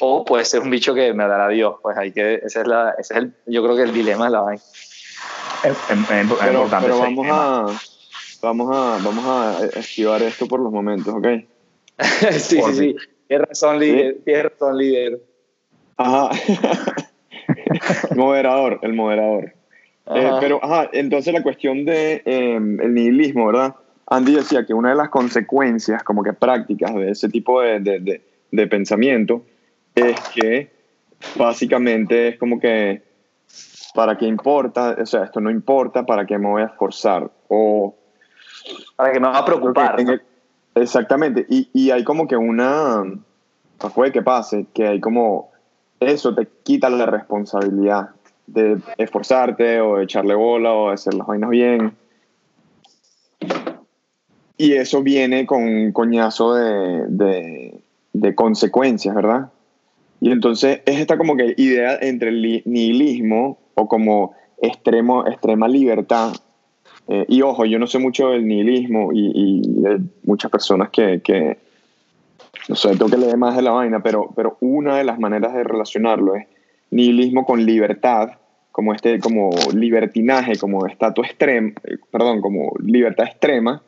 o puede ser un bicho que me dará Dios. Pues hay que, ese es, la, ese es el, yo creo que el dilema de la vaina. pero, pero vamos a, vamos a, vamos a esquivar esto por los momentos, ¿ok? sí, sí, sí. Tienes razón, líder. Tienes razón, líder. Ajá. moderador, el moderador. Eh, pero, ajá, entonces la cuestión de eh, el nihilismo, ¿verdad? Andy decía que una de las consecuencias como que prácticas de ese tipo de, de, de, pensamiento es que básicamente es como que para qué importa, o sea, esto no importa, para qué me voy a esforzar o para que me va a preocupar. exactamente, y, y, hay como que una, puede que pase, que hay como, eso te quita la responsabilidad de esforzarte o de echarle bola o de hacer las vainas bien y eso viene con un coñazo de, de, consecuencias, ¿verdad? Y entonces es esta como que idea entre el nihilismo o como extremo, extrema libertad. Eh, y ojo, yo no sé mucho del nihilismo y, y muchas personas que, no sé, tengo que leer más de la vaina, pero, pero una de las maneras de relacionarlo es nihilismo con libertad, como este como libertinaje, como estatus extremo, perdón, como libertad extrema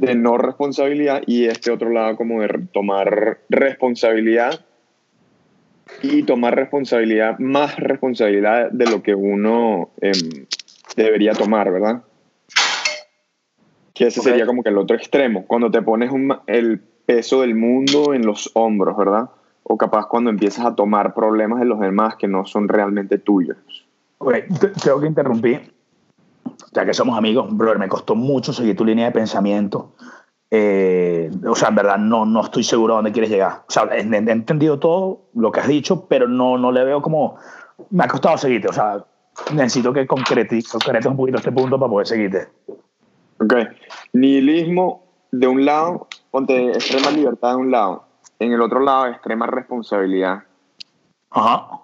de no responsabilidad y este otro lado como de tomar responsabilidad y tomar responsabilidad, más responsabilidad de lo que uno em, debería tomar, ¿verdad? Que ese sería como que el otro extremo, cuando te pones el peso del mundo en los hombros, ¿verdad? O capaz cuando empiezas a tomar problemas de los demás que no son realmente tuyos. Ok, tengo que interrumpir, ya que somos amigos, brother, me costó mucho seguir tu línea de pensamiento. Eh, o sea, en verdad no, no estoy seguro a dónde quieres llegar. O sea, he, entendido todo lo que has dicho, pero no, no le veo como... Me ha costado seguirte, o sea, necesito que concretes, concretes un poquito este punto para poder seguirte. Ok. Nihilismo de un lado, ponte extrema libertad de un lado. En el otro lado, extrema responsabilidad. Ajá.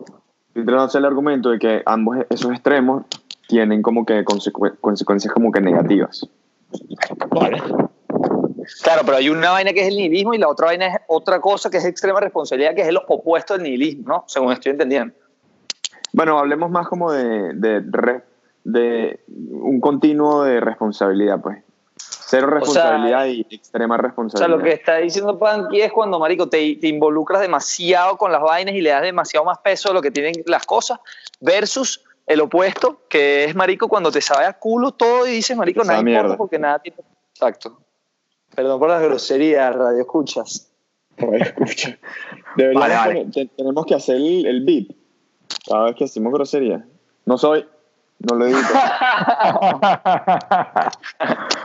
Estoy tratando de hacer el argumento de que ambos esos extremos tienen como que consecuencias como que negativas. Vale. Claro, pero hay una vaina que es el nihilismo y la otra vaina es otra cosa que es extrema responsabilidad, que es el opuesto del nihilismo, ¿no? Según estoy entendiendo. Bueno, hablemos más como de, de, de un continuo de responsabilidad, pues. Cero responsabilidad y extrema responsabilidad. O sea, lo que está diciendo Panky es cuando, marico, te, te, involucras demasiado con las vainas y le das demasiado más peso a lo que tienen las cosas versus el opuesto, que es, marico, cuando te sabe a culo todo y dices, marico, nada importa porque nada tiene... Exacto. Perdón por las groserías, radio escuchas. Radio escucha. Deberíamos tenemos que hacer el, el beat cada vez que hacemos grosería. No soy, no lo edito.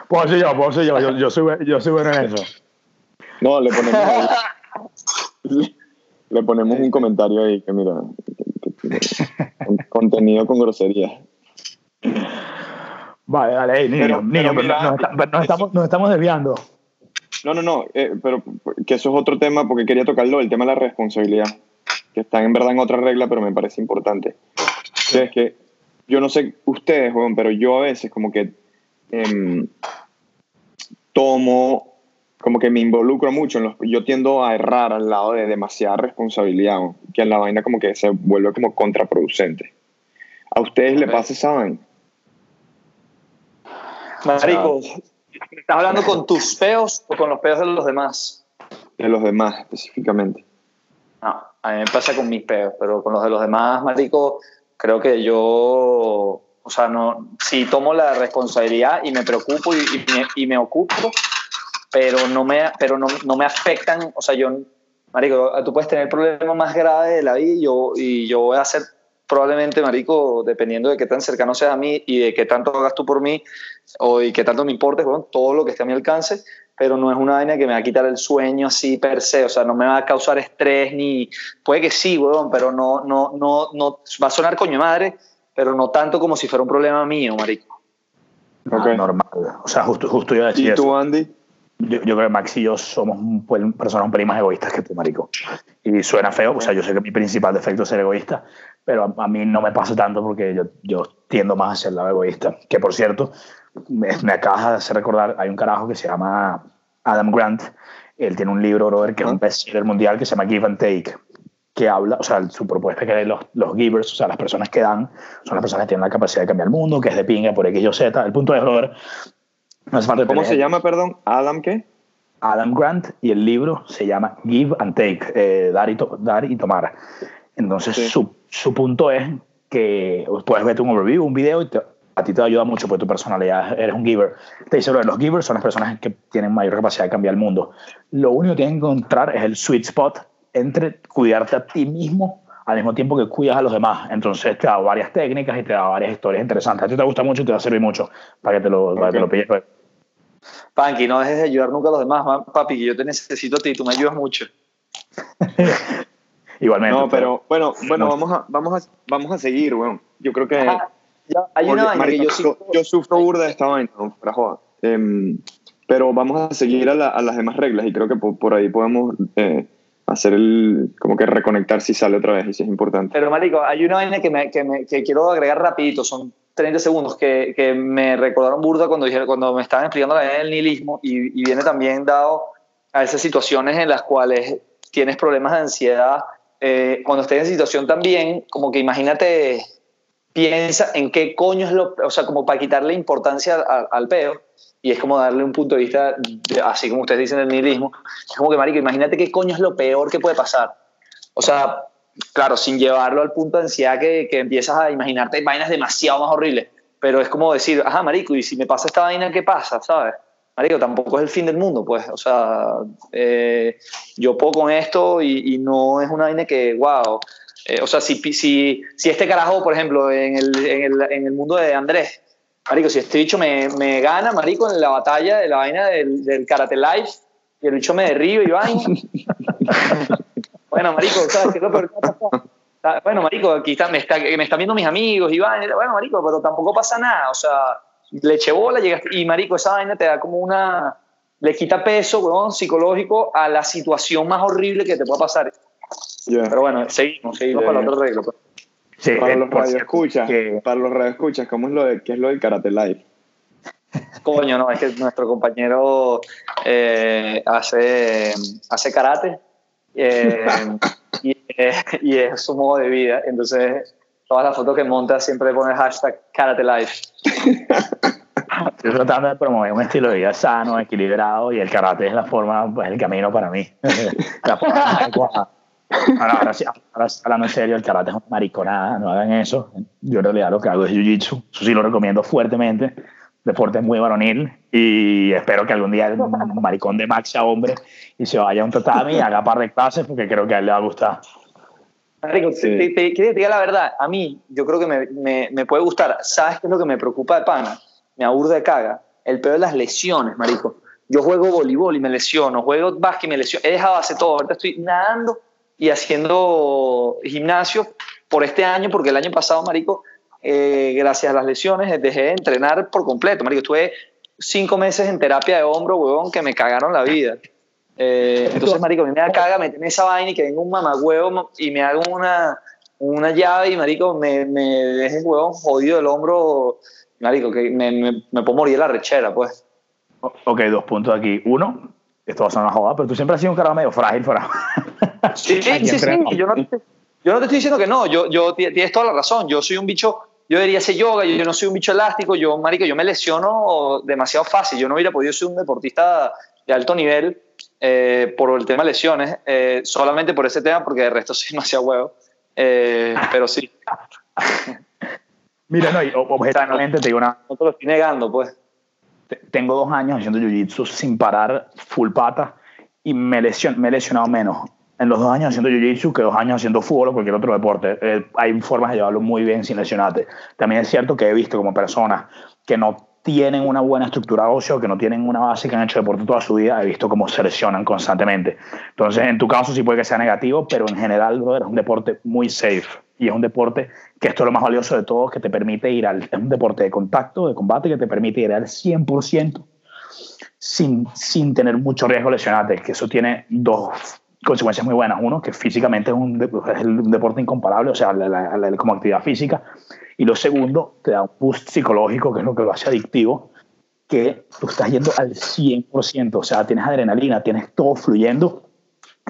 puedo ser yo, puedo ser yo. Yo, yo, soy, yo soy bueno en eso. No, le ponemos, le, ponemos un comentario ahí que mira, contenido con grosería. Vale, dale, niño, niño, nos, estamos, nos estamos desviando. No, no, no, eh, pero que eso es otro tema porque quería tocarlo, el tema de la responsabilidad, que está en verdad en otra regla, pero me parece importante. Es que yo no sé ustedes, pero yo a veces como que em, tomo, como que me involucro mucho, en los, yo tiendo a errar al lado de demasiada responsabilidad, que en la vaina como que se vuelve como contraproducente. ¿A ustedes le pasa esa vaina? Marico, ¿estás hablando con tus peos o con los peos de los demás? De los demás específicamente. No, a mí me pasa con mis peos, pero con los de los demás, Marico, creo que yo, o sea, no, sí tomo la responsabilidad y me preocupo y, me, y me, ocupo, pero, no me, pero no, no, me afectan, o sea, yo, Marico, tú puedes tener el problema más grave de la vida y yo, y yo voy a hacer probablemente, Marico, dependiendo de qué tan cercano seas a mí y de qué tanto hagas tú por mí o y qué tanto me importe, bueno, todo lo que esté a mi alcance, pero no es una vaina que me va a quitar el sueño así per se, o sea, no me va a causar estrés ni, puede que sí, weón, pero no, no, no, no, va a sonar coño madre, pero no tanto como si fuera un problema mío, Marico. Okay. normal, o sea, justo, justo yo decía ¿Y tú, Andy? Yo, yo, creo que Max y yo somos personas un pelín más egoístas que tú, marico. Y suena feo, o sea, yo sé que mi principal defecto es ser egoísta, pero a, mí no me pasa tanto porque yo, yo tiendo más a ser el lado egoísta. Que por cierto, me, me acabas de hacer recordar, hay un carajo que se llama Adam Grant, él tiene un libro, Robert, que es un bestseller mundial que se llama Give and Take, que habla, o sea, su propuesta es que los, los givers, o sea, las personas que dan, son las personas que tienen la capacidad de cambiar el mundo, que es de pinga por X, Y, Z. El punto es, Robert, ¿Cómo se llama, perdón? ¿Adam qué? Adam Grant y el libro se llama Give and Take, eh, dar, y dar y tomar. Entonces, su, su, punto es que puedes verte un overview, un video y a ti te ayuda mucho porque tu personalidad eres un giver. Te dice, los givers son las personas que tienen mayor capacidad de cambiar el mundo. Lo único que tienes que encontrar es el sweet spot entre cuidarte a ti mismo al mismo tiempo que cuidas a los demás. Entonces te da varias técnicas y te da varias historias interesantes. A ti te gusta mucho y te va a servir mucho para que te lo, para que te lo pilles. Panky, no dejes de ayudar nunca a los demás, papi, que yo te necesito a ti, tú me ayudas mucho. Igualmente. No, pero bueno, bueno, vamos a, vamos a, vamos a seguir, weón. Yo creo que... hay una vaina que yo, yo, sufro burda de esta vaina, ¿no? para joder. Em, pero vamos a seguir a, a, las demás reglas y creo que por, por ahí podemos eh, hacer el, como que reconectar si sale otra vez y si es importante. Pero, marico, hay una vaina que, me, que, me, que quiero agregar rapidito, son 30 segundos, que, que me recordaron burda cuando, dije, cuando me estaban explicando la del nihilismo y, y viene también dado a esas situaciones en las cuales tienes problemas de ansiedad. Eh, cuando estés en situación también, como que imagínate piensa en qué coño es lo, o sea, como para quitarle importancia al, al peo, y es como darle un punto de vista, así como ustedes dicen, del nihilismo, es como que, marico, imagínate qué coño es lo peor que puede pasar. O sea, claro, sin llevarlo al punto de ansiedad que, que empiezas a imaginarte vainas demasiado más horribles, pero es como decir, ajá, marico, y si me pasa esta vaina, ¿qué pasa? ¿Sabes? Marico, tampoco es el fin del mundo, pues, o sea, eh, yo puedo con esto y, y, no es una vaina que, wow, eh, o sea, si, si, si este carajo, por ejemplo, en el, en el, en el mundo de Andrés, Marico, si este bicho me, me, gana, marico, en la batalla de la vaina del, del Karate Life, y el bicho me derriba y vaina. bueno, marico, ¿sabes qué Bueno, marico, aquí está, me, está, me están viendo mis amigos y vaina. Bueno, marico, pero tampoco pasa nada. O sea, le eché bola, llegaste, y marico, esa vaina te da como una... Le quita peso, weón, psicológico a la situación más horrible que te pueda pasar. Yeah. Pero bueno, seguimos, seguimos yeah. la otra regla. Pues. Sí, para, los radioescuchas, que... para los radioescuchas, ¿cómo es lo de, qué es lo del Karate Live? Coño, no, es que nuestro compañero eh, hace, hace karate eh, y, eh, y, es su modo de vida. Entonces, todas las fotos que monta siempre pone hashtag Karate Life. Estoy tratando de promover un estilo de vida sano, equilibrado y el karate es la forma, pues el camino para mí. la forma adecuada. Ahora, ahora, sí, ahora, hablando en serio, el karate es una mariconada, no hagan eso. Yo en realidad lo que hago es jiu-jitsu, eso sí lo recomiendo fuertemente. Deporte muy varonil y espero que algún día el maricón de Max sea hombre y se vaya a un tatami y haga par de clases porque creo que a él le va a gustar. Marico, sí. te, te, te, diga la verdad, a mí yo creo que me, me, me, puede gustar. ¿Sabes qué es lo que me preocupa de pana? Me aburre de caga. El peor de las lesiones, marico. Yo juego voleibol y me lesiono, juego básquet y me lesiono. He dejado hace todo, ahorita estoy nadando y haciendo gimnasio por este año, porque el año pasado, Marico, eh, gracias a las lesiones, dejé de entrenar por completo. Marico, estuve cinco meses en terapia de hombro, huevón, que me cagaron la vida. Eh, entonces, Marico, a mí me da caga meterme esa vaina y que venga un mamagüevo y me haga una, una llave y, Marico, me, me deje el huevón jodido el hombro. Marico, que me, me, me puedo morir de la rechera, pues. Ok, dos puntos aquí. Uno, esto va a ser una joda, pero tú siempre has sido un cara medio frágil. Sí, sí, sí, sí. Yo, no te, yo no te estoy diciendo que no, yo, yo tienes toda la razón. Yo soy un bicho, yo debería hacer yoga, yo, yo no soy un bicho elástico, yo, marico, yo me lesiono demasiado fácil. Yo no hubiera podido ser un deportista de alto nivel eh, por el tema de lesiones, eh, solamente por ese tema, porque de resto soy demasiado huevo. Eh, pero sí. Mira, no, objetivamente te digo una. No te lo estoy negando, pues. Tengo dos años haciendo jiu-jitsu sin parar, full pata, y me, lesion, me he lesionado menos en los dos años haciendo jiu-jitsu que dos años haciendo fútbol o cualquier otro deporte. Eh, hay formas de llevarlo muy bien sin lesionarte. También es cierto que he visto como personas que no tienen una buena estructura ósea, que no tienen una base, que han hecho deporte toda su vida, he visto cómo se lesionan constantemente. Entonces, en tu caso sí puede que sea negativo, pero en general, brother, es un deporte muy safe. Y es un deporte que esto es lo más valioso de todo, que te permite ir al... Es un deporte de contacto, de combate, que te permite ir al 100% sin, sin tener mucho riesgo de lesionarte, que eso tiene dos consecuencias muy buenas. Uno, que físicamente es un, es un deporte incomparable, o sea, la, como actividad física. Y lo segundo, te da un boost psicológico, que es lo que lo hace adictivo, que tú estás yendo al 100%, o sea, tienes adrenalina, tienes todo fluyendo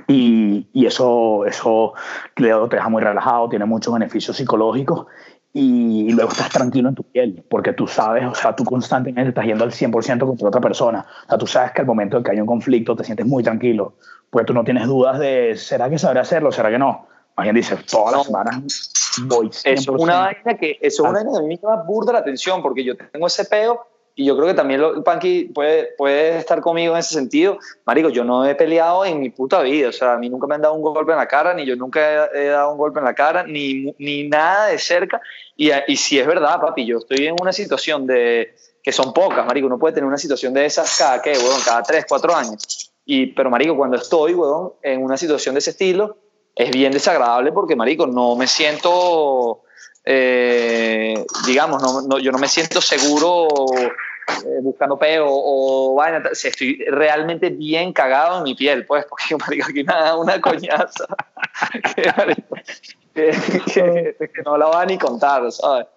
y, y eso, eso te deja muy relajado, tiene muchos beneficios psicológicos y, luego estás tranquilo en tu piel, porque tú sabes, o sea, tú constantemente estás yendo al 100% contra otra persona. O sea, tú sabes que al momento de que hay un conflicto te sientes muy tranquilo, pues tú no tienes dudas de, ¿será que sabré hacerlo? ¿Será que no? Alguien dice, todas las semanas voy 100%. Es una vaina que, eso es una vaina que a mí me llama burda la atención, porque yo tengo ese peo y yo creo que también lo, Panky puede, puede estar conmigo en ese sentido. Marico, yo no he peleado en mi puta vida. O sea, a mí nunca me han dado un golpe en la cara, ni yo nunca he, he dado un golpe en la cara, ni, ni nada de cerca. Y, y si es verdad, papi, yo estoy en una situación de que son pocas, marico. Uno puede tener una situación de esas cada, ¿qué, huevón? Cada tres, cuatro años. Y, pero, marico, cuando estoy, huevón, en una situación de ese estilo, es bien desagradable porque, marico, no me siento eh, digamos, no, no, yo no me siento seguro eh, buscando peo o vaina, si estoy realmente bien cagado en mi piel, pues, porque marico, aquí nada, una coñaza que, marico, que, que, que, no la va a ni contar, ¿sabes?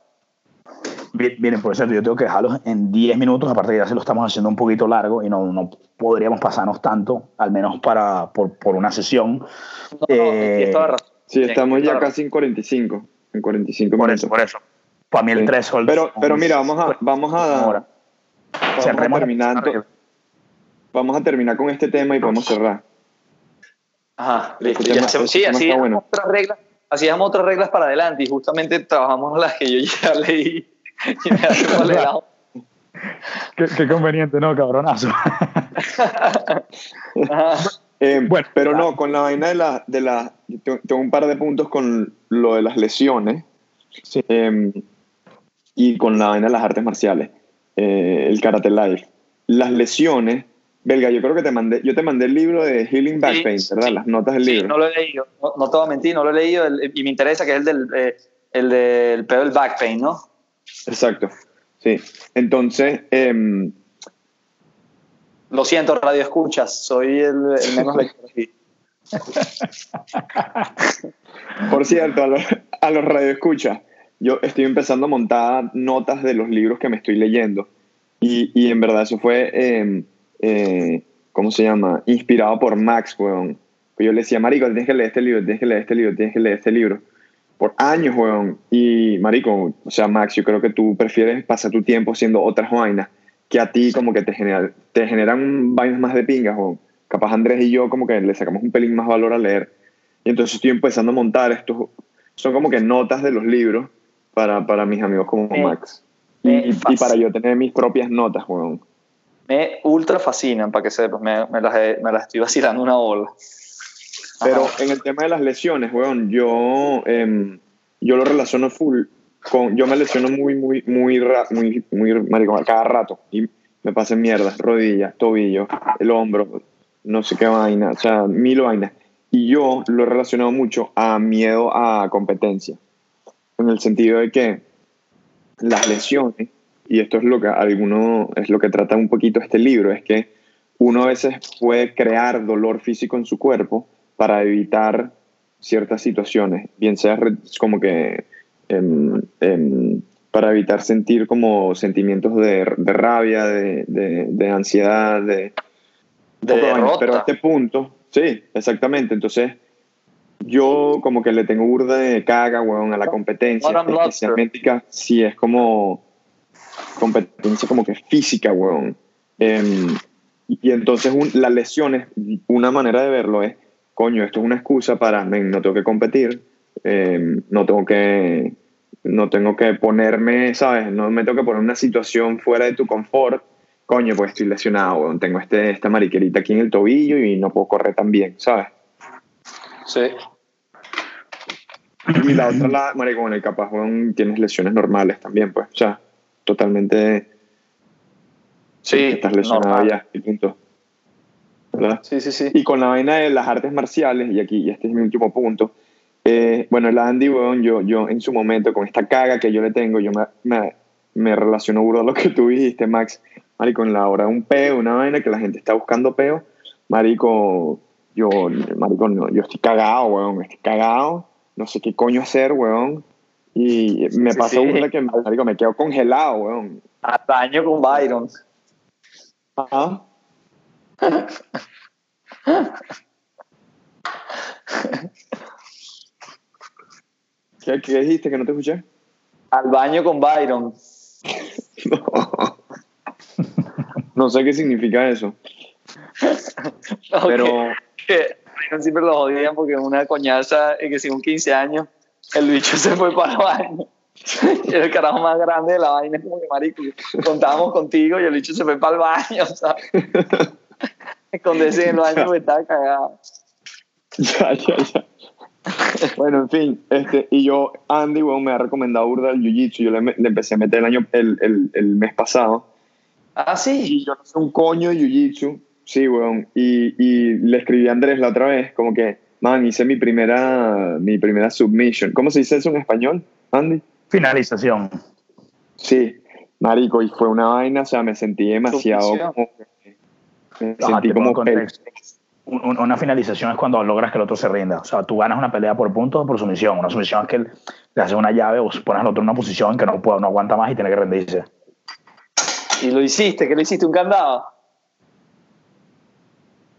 Miren, por eso yo tengo que dejarlos en 10 minutos, aparte que ya se lo estamos haciendo un poquito largo y no, no podríamos pasarnos tanto, al menos para, por, por una sesión. No, eh, sí, estamos ya casi en 45 en 45 por minutos. Eso, por eso. Para mí el Sí. 3 Pero, pero mira, vamos a, vamos a, vamos a terminar, vamos a terminar con este tema y podemos cerrar. Ajá, listo. Este tema- hacemos- este sí, así dejamos bueno. otras reglas, así dejamos otras reglas para adelante y justamente trabajamos las que yo ya leí y me. Qué, qué conveniente, ¿no, cabronazo? Ajá. Eh, Bueno, pero ah. no, con la vaina de la, de la, tengo un par de puntos con lo de las lesiones Sí. eh, y con la vaina de las artes marciales, eh, el karate life. Las lesiones, Belga, yo creo que te mandé, yo te mandé el libro de Healing Back Sí, Pain, ¿verdad? sí. Las notas del Sí, libro. no lo he leído, no, no te voy a mentir, no lo he leído el- y me interesa que es el del, eh, el del pedo del back pain, ¿no? Exacto, sí. Entonces, em, Lo siento, radio escuchas, soy el, el menos lector aquí. Por cierto, a los, a los radioescuchas, yo estoy empezando a montar notas de los libros que me estoy leyendo. Y, y en verdad eso fue, eh, eh, ¿cómo se llama? Inspirado por Max, weón. Yo le decía, Marico, tienes que leer este libro, tienes que leer este libro, tienes que leer este libro. Por años, weón. Y, Marico, o sea, Max, yo creo que tú prefieres pasar tu tiempo haciendo otras vainas que a ti como que te, genera, te generan vainas más de pingas, weón. Capaz Andrés y yo como que le sacamos un pelín más valor a leer. Y entonces estoy empezando a montar estos, son como que notas de los libros para, para mis amigos como Me- Max. me Y, y para yo tener mis propias notas, weón. Me ultra fascinan, para que sepas, me, me las, he- me las estoy vacilando una bola. Pero Ajá. en el tema de las lesiones, weón, yo, em, yo lo relaciono full con, yo me lesiono muy, muy, muy, muy, muy, marico, a cada rato y me pasan mierdas, rodillas, tobillo, el hombro, no sé qué vaina, o sea, mil vainas. Y yo lo he relacionado mucho a miedo a competencia, en el sentido de que las lesiones, y esto es lo que alguno, es lo que trata un poquito este libro, es que uno a veces puede crear dolor físico en su cuerpo para evitar ciertas situaciones, bien sea como que em, em, para evitar sentir como sentimientos de, de rabia, de, de- de ansiedad, de, derrota. Pero a este punto, sí, exactamente. Entonces, yo como que le tengo burda de caga, weón, a la competencia. Especialmente si es como competencia como que física, weón. Em, y entonces un- las lesiones, una manera de verlo es, coño, esto es una excusa para, men, no tengo que competir, em, no tengo que no tengo que ponerme, ¿sabes? No me tengo que poner una situación fuera de tu confort. Coño, pues estoy lesionado. Tengo este, esta mariquerita aquí en el tobillo y no puedo correr tan bien, ¿sabes? Sí. Y la otra, la, marico, bueno, y capaz, tienes lesiones normales también, pues. O sea, totalmente Sí, estás lesionado normal. ya, y punto. ¿Verdad? Sí, sí, sí. Y con la vaina de las artes marciales, y aquí, y este es mi último punto, eh, bueno, el Andy, weón, yo, yo en su momento, con esta caga que yo le tengo, yo me, me, me relaciono burdo a lo que tú dijiste, Max. Marico, en la hora de un peo, una vaina que la gente está buscando peo, marico, yo, marico, no, yo estoy cagado, weón, estoy cagado, no sé qué coño hacer, weón. Y me Sí, pasa sí. burda que, marico, me quedo congelado, weón. Hasta año con Byron. Ajá. ¿Qué, ¿Qué dijiste que no te escuché? Al baño con Byron. No. No sé qué significa eso. Pero que Byron siempre lo jodían porque una coñaza y que si un 15 años el bicho se fue para el baño. Y el carajo más grande de la vaina, como que marico, contábamos contigo y el bicho se fue para el baño, ¿sabes? Esconderse en el baño porque estaba cagado. ya, ya, ya. Bueno, en fin, este, y yo, Andy, weón, me ha recomendado burda el jiu-jitsu. Yo le, empecé a meter el año, el, el, el mes pasado. Ah, sí. Y yo no sé un coño de jiu-jitsu. Sí, weón. Y, y le escribí a Andrés la otra vez, como que, man, hice mi primera, mi primera submission. ¿Cómo se dice eso en español, Andy? Finalización. Sí, marico, y fue una vaina, o sea, me sentí demasiado Submisión. como me sentí como contexto. Una finalización es cuando logras que el otro se rinda. O sea, tú ganas una pelea por puntos o por sumisión. Una sumisión es que le haces una llave o pones al otro en una posición en que no, puede, no aguanta más y tiene que rendirse. Y lo hiciste, ¿qué le hiciste? ¿Un candado?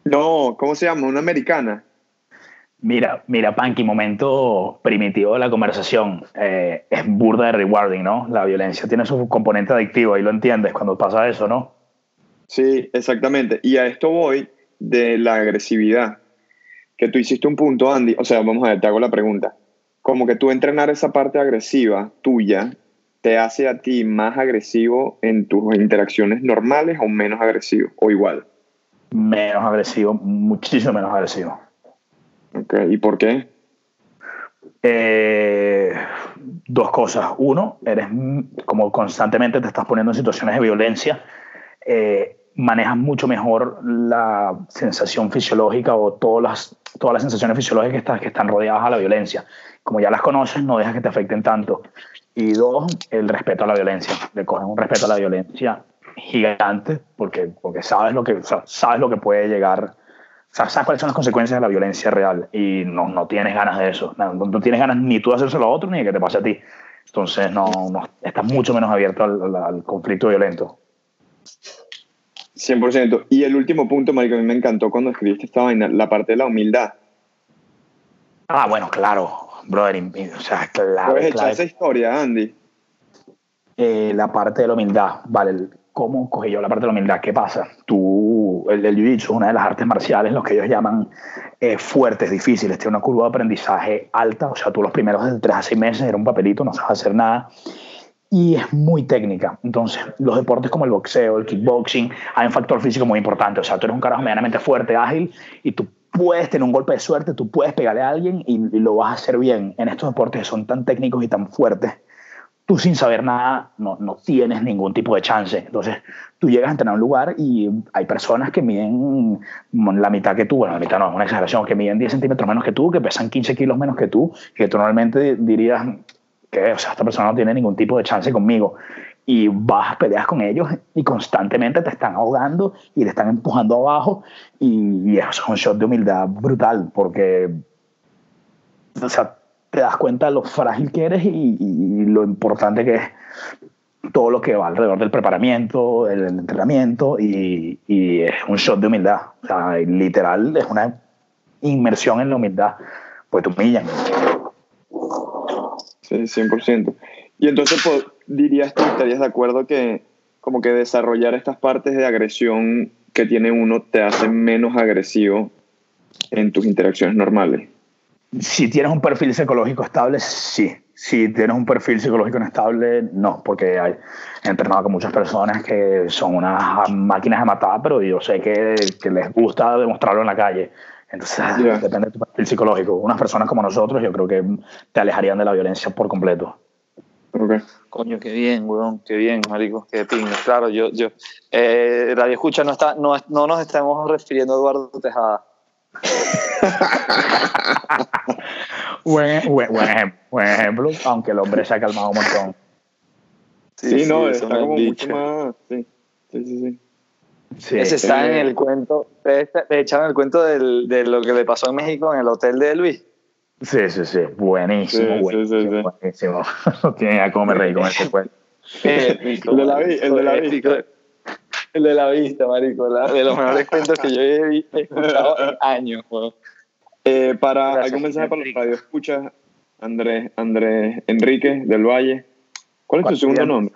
No, ¿cómo se llama? Una americana. Mira, mira, Panky, momento primitivo de la conversación. Eh, es burda de rewarding, ¿no? La violencia tiene su componente adictivo, ahí lo entiendes cuando pasa eso, ¿no? Sí, exactamente. Y a esto voy de la agresividad. Que tú hiciste un punto, Andy. O sea, vamos a ver, te hago la pregunta. Como que tú entrenar esa parte agresiva tuya te hace a ti más agresivo en tus interacciones normales o menos agresivo o igual. Menos agresivo, muchísimo menos agresivo. Ok, ¿y por qué? Eh, dos cosas. Uno, eres como constantemente te estás poniendo en situaciones de violencia, eh, manejas mucho mejor la sensación fisiológica o todas las, todas las sensaciones fisiológicas que están, que están rodeadas a la violencia. Como ya las conoces, no dejas que te afecten tanto. Y dos, el respeto a la violencia. Le coges un respeto a la violencia gigante porque, porque sabes, lo que, sabes lo que puede llegar sabes cuáles son las consecuencias de la violencia real y no, no tienes ganas de eso. No, no, tienes ganas ni tú de hacérselo a otro ni de que te pase a ti. Entonces no, no estás mucho menos abierto al, conflicto violento. 100%. Y el último punto, Marico, a mí me encantó cuando escribiste esta vaina, la parte de la humildad. Ah, bueno, claro, brother. O sea, claro. ¿Puedes echar esa historia, Andy? Eh, la parte de la humildad, vale. ¿Cómo cogí yo la parte de la humildad? ¿Qué pasa? Tú, el, el jiu-jitsu es una de las artes marciales, los que ellos llaman eh, fuertes, difíciles. Tiene una curva de aprendizaje alta. O sea, tú los primeros de 3 a 6 meses era un papelito, no sabes hacer nada. Y es muy técnica. Entonces, los deportes como el boxeo, el kickboxing, hay un factor físico muy importante. O sea, tú eres un carajo medianamente fuerte, ágil, y tú puedes tener un golpe de suerte, tú puedes pegarle a alguien y, y lo vas a hacer bien. En estos deportes que son tan técnicos y tan fuertes, tú sin saber nada no, no, tienes ningún tipo de chance. Entonces, tú llegas a entrenar a un lugar y hay personas que miden la mitad que tú, bueno, la mitad no, es una exageración, que miden 10 centímetros menos que tú, que pesan 15 kilos menos que tú, que tú normalmente dirías que, o sea, esta persona no tiene ningún tipo de chance conmigo. Y vas, peleas con ellos y constantemente te están ahogando y te están empujando abajo y, y eso es un shot de humildad brutal porque, o sea, te das cuenta de lo frágil que eres y, y, lo importante que es todo lo que va alrededor del preparamiento, el entrenamiento y, y, es un shot de humildad. O sea, literal es una inmersión en la humildad, pues te humillan. Sí, 100%. Y entonces pues, dirías estarías de acuerdo que como que desarrollar estas partes de agresión que tiene uno te hace menos agresivo en tus interacciones normales. Si tienes un perfil psicológico estable, sí. Si tienes un perfil psicológico inestable, no, porque hay, he entrenado con muchas personas que son unas máquinas de matar, pero yo sé que, que les gusta demostrarlo en la calle. Entonces, yeah. depende de tu perfil psicológico. Unas personas como nosotros, yo creo que te alejarían de la violencia por completo. Okay. Coño, qué bien, weón, qué bien, marico, qué pingo. Claro, yo, yo, eh, Radio Escucha no, está, no, no nos estamos refiriendo a Eduardo Tejada. buen, buen, buen, ejemplo, buen, ejemplo, aunque el hombre se ha calmado un montón. Sí, sí no, está como dicho. mucho más. Sí, sí, sí. sí. Sí Ese está en el cuento, te echaron el cuento del, de lo que le pasó en México en el hotel de Luis. Sí, sí, sí, buenísimo, sí, buenísimo, sí, sí, buenísimo. No tiene a cómo me reír con ese cuento. el de la, el de la vista. El de la vista, marico, la, de los mejores cuentos que yo he, escuchado en años. Eh, para Gracias, algún mensaje para los radioescuchas, Andrés, Andrés Enrique del Valle. ¿Cuál es tu segundo nombre?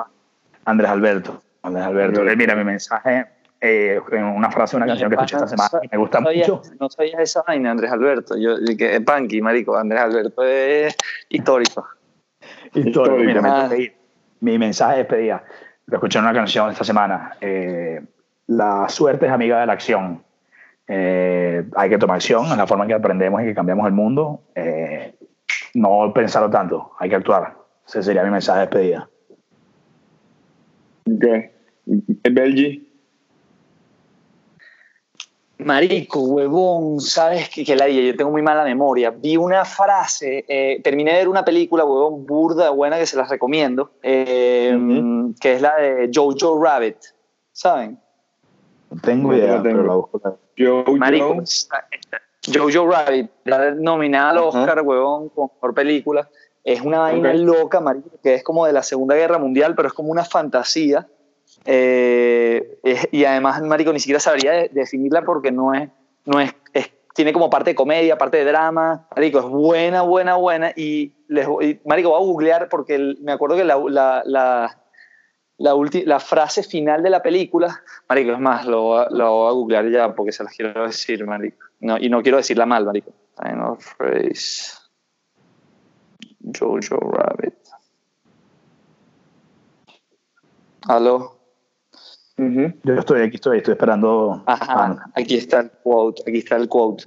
Andrés Alberto. Andrés Alberto. Alberto. Mira, mi mensaje eh, en una frase de una canción que escuché esta semana no, me gusta no sabía, mucho. No sabías esa vaina, Andrés Alberto. Yo, que es punky, marico. Andrés Alberto es histórico. Histórico. Mira, ah. me mi mensaje de despedida. Lo escuché en una canción esta semana. Eh, la suerte es amiga de la acción. Eh, hay que tomar acción, es la forma en que aprendemos y que cambiamos el mundo. Eh, no pensarlo tanto, hay que actuar. Ese sería mi mensaje de despedida. Ok. Belgi. Marico, huevón, sabes que, que la yo tengo muy mala memoria. Vi una frase, eh, terminé de ver una película, huevón, burda, buena, que se las recomiendo, eh, uh -huh. que es la de Jojo Rabbit, ¿saben? No tengo idea, no pero la busco. Jojo. Marico, Jojo Rabbit, la nominada al Oscar, uh -huh. huevón, con mejor película. Es una vaina okay. loca, marico, que es como de la Segunda Guerra Mundial, pero es como una fantasía. Eh, es, y además, Marico, ni siquiera sabría de, definirla porque no es, no es, tiene como parte de comedia, parte de drama. Marico, es buena, buena, buena. Y, Marico, voy a googlear porque me acuerdo que la, la, la, la, frase final de la película, Marico, es más, lo, lo voy a googlear ya porque se las quiero decir, Marico. No, y no quiero decirla mal, Marico. Final phrase. Jojo Rabbit. ¿Aló? Ujú. Yo estoy aquí, estoy, estoy esperando. Ajá, Ah, aquí está el quote, aquí está el quote.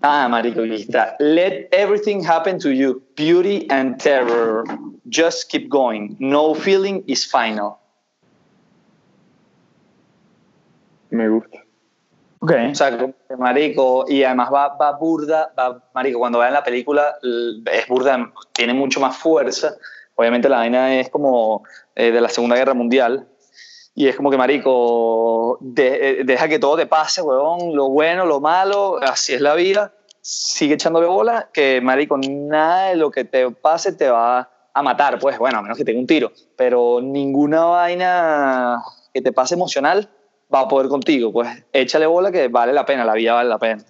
Ah, marico, aquí está. Let everything happen to you, beauty and terror. Just keep going. No feeling is final. Me gusta. ok. O sea, marico, y además va, va burda, va, marico, cuando vean la película es burda, tiene mucho más fuerza. Obviamente la vaina es como eh, de la Segunda Guerra Mundial. Y es como que, marico, de- eh, deja que todo te pase, huevón, lo bueno, lo malo, así es la vida. Sigue echándole bola, que, marico, nada de lo que te pase te va a matar, pues, bueno, a menos que tenga un tiro. Pero ninguna vaina que te pase emocional va a poder contigo. Pues échale bola que vale la pena, la vida vale la pena.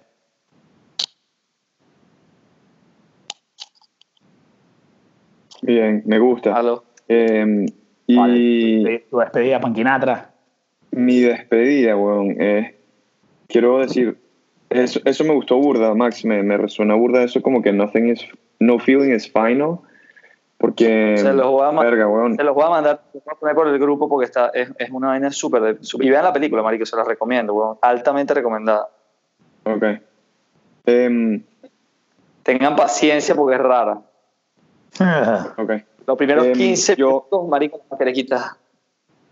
Bien, me gusta. Eh, y Vale. Tu despedida, Panquinatra. mi despedida, weón, eh, quiero decir, eso, eso me gustó burda, Max, me, me resuena burda eso como que nothing is, no feeling is final, porque, Se los voy a ma- verga, weón, Se los voy a mandar los voy a poner por el grupo porque está, es, es una vaina súper- Y vean la película, marico, se la recomiendo, weón. Altamente recomendada. ok. Em, Tengan paciencia porque es rara. ok. Los primeros Em, 15 yo- minutos, marico, la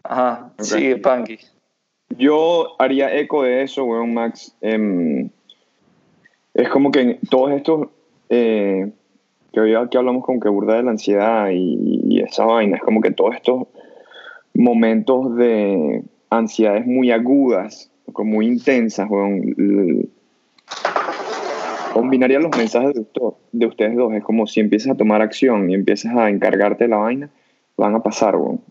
Ajá, Ok. sigue, Panky. Yo haría eco de eso, weón, Max. Em, es como que en todos estos eh, que hoy aquí hablamos como que burda de la ansiedad y, y esa vaina, es como que todos estos momentos de ansiedades muy agudas, como muy intensas, weón. Combinaría los mensajes de, de ustedes dos. Es como si empiezas a tomar acción y empiezas a encargarte de la vaina, van a pasar, weón.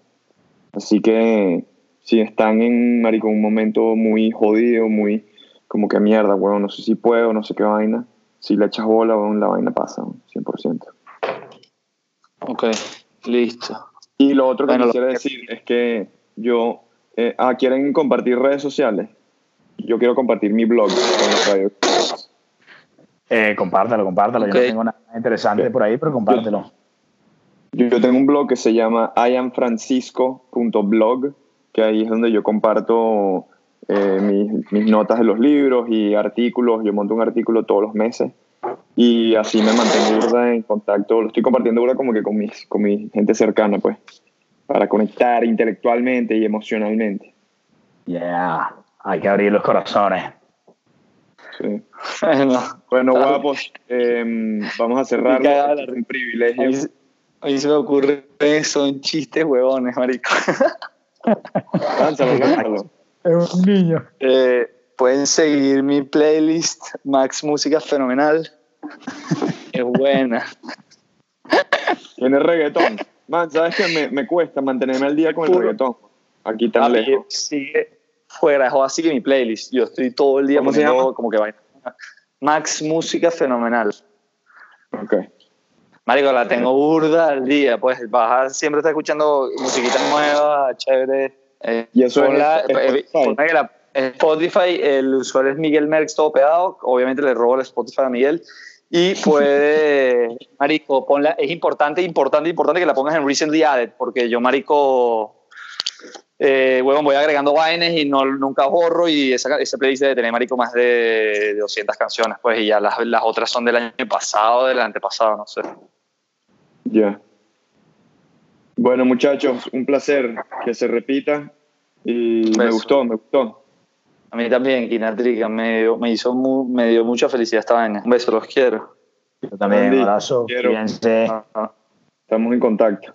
Así que si están en, marico, un momento muy jodido, muy como que mierda, weón, no sé si puedo, no sé qué vaina. Si le echas bola, weón, la vaina pasa, weón, 100%. Ok, listo. Y lo otro que Bueno, quisiera que- decir es que yo, eh, ah, ¿quieren compartir redes sociales? Yo quiero compartir mi blog con los radio. Eh, compártelo, compártelo. Yo no tengo nada interesante por ahí, pero compártelo. Yo, yo tengo un blog que se llama iamfrancisco.blog, que ahí es donde yo comparto eh, mis, mis notas de los libros y artículos. Yo monto un artículo todos los meses y así me mantengo en contacto. Lo estoy compartiendo burda como que con, mis, con mi gente cercana, pues, para conectar intelectualmente y emocionalmente. Yeah. Hay que abrir los corazones. Sí. Bueno, Bueno, guapos, em, vamos a cerrar. Un privilegio. a mí, se- a mí se me ocurre, son chistes huevones, marico. Lánzalo, lánzalo. Es un niño. Eh, pueden seguir mi playlist Max Música Fenomenal. Es buena. Tiene reggaetón. Man, ¿sabes que me, me cuesta mantenerme al día con el Puro. reggaetón? Aquí tan lejos. sigue fuera joda, sigue mi playlist. Yo estoy todo el día ¿Cómo se poniendo como que vaina. Max Música Fenomenal. Ok. Marico, la tengo burda al día. Pues bajar, siempre está escuchando musiquita nueva, chévere. Eh, Y eso es Spotify. eh, ponla que la- en Spotify, el usuario es Miguel Merckx, todo pegado. Obviamente le robo el Spotify a Miguel. Y puede, Marico, ponla, es importante, importante, importante que la pongas en Recently Added, porque yo, Marico, eh, huevón, voy agregando vainas y no, nunca borro y esa, ese playlist debe tener, marico, más de 200 canciones, pues, y ya las, las otras son del año pasado, del antepasado, no sé. Ya. Bueno, muchachos, un placer que se repita. Y me gustó, me gustó. A mí también, Kinatrica, me, dio- me, hizo mu- me dio mucha felicidad esta vaina. Un beso, los quiero. Yo también, un abrazo. Ah, ah. Estamos en contacto.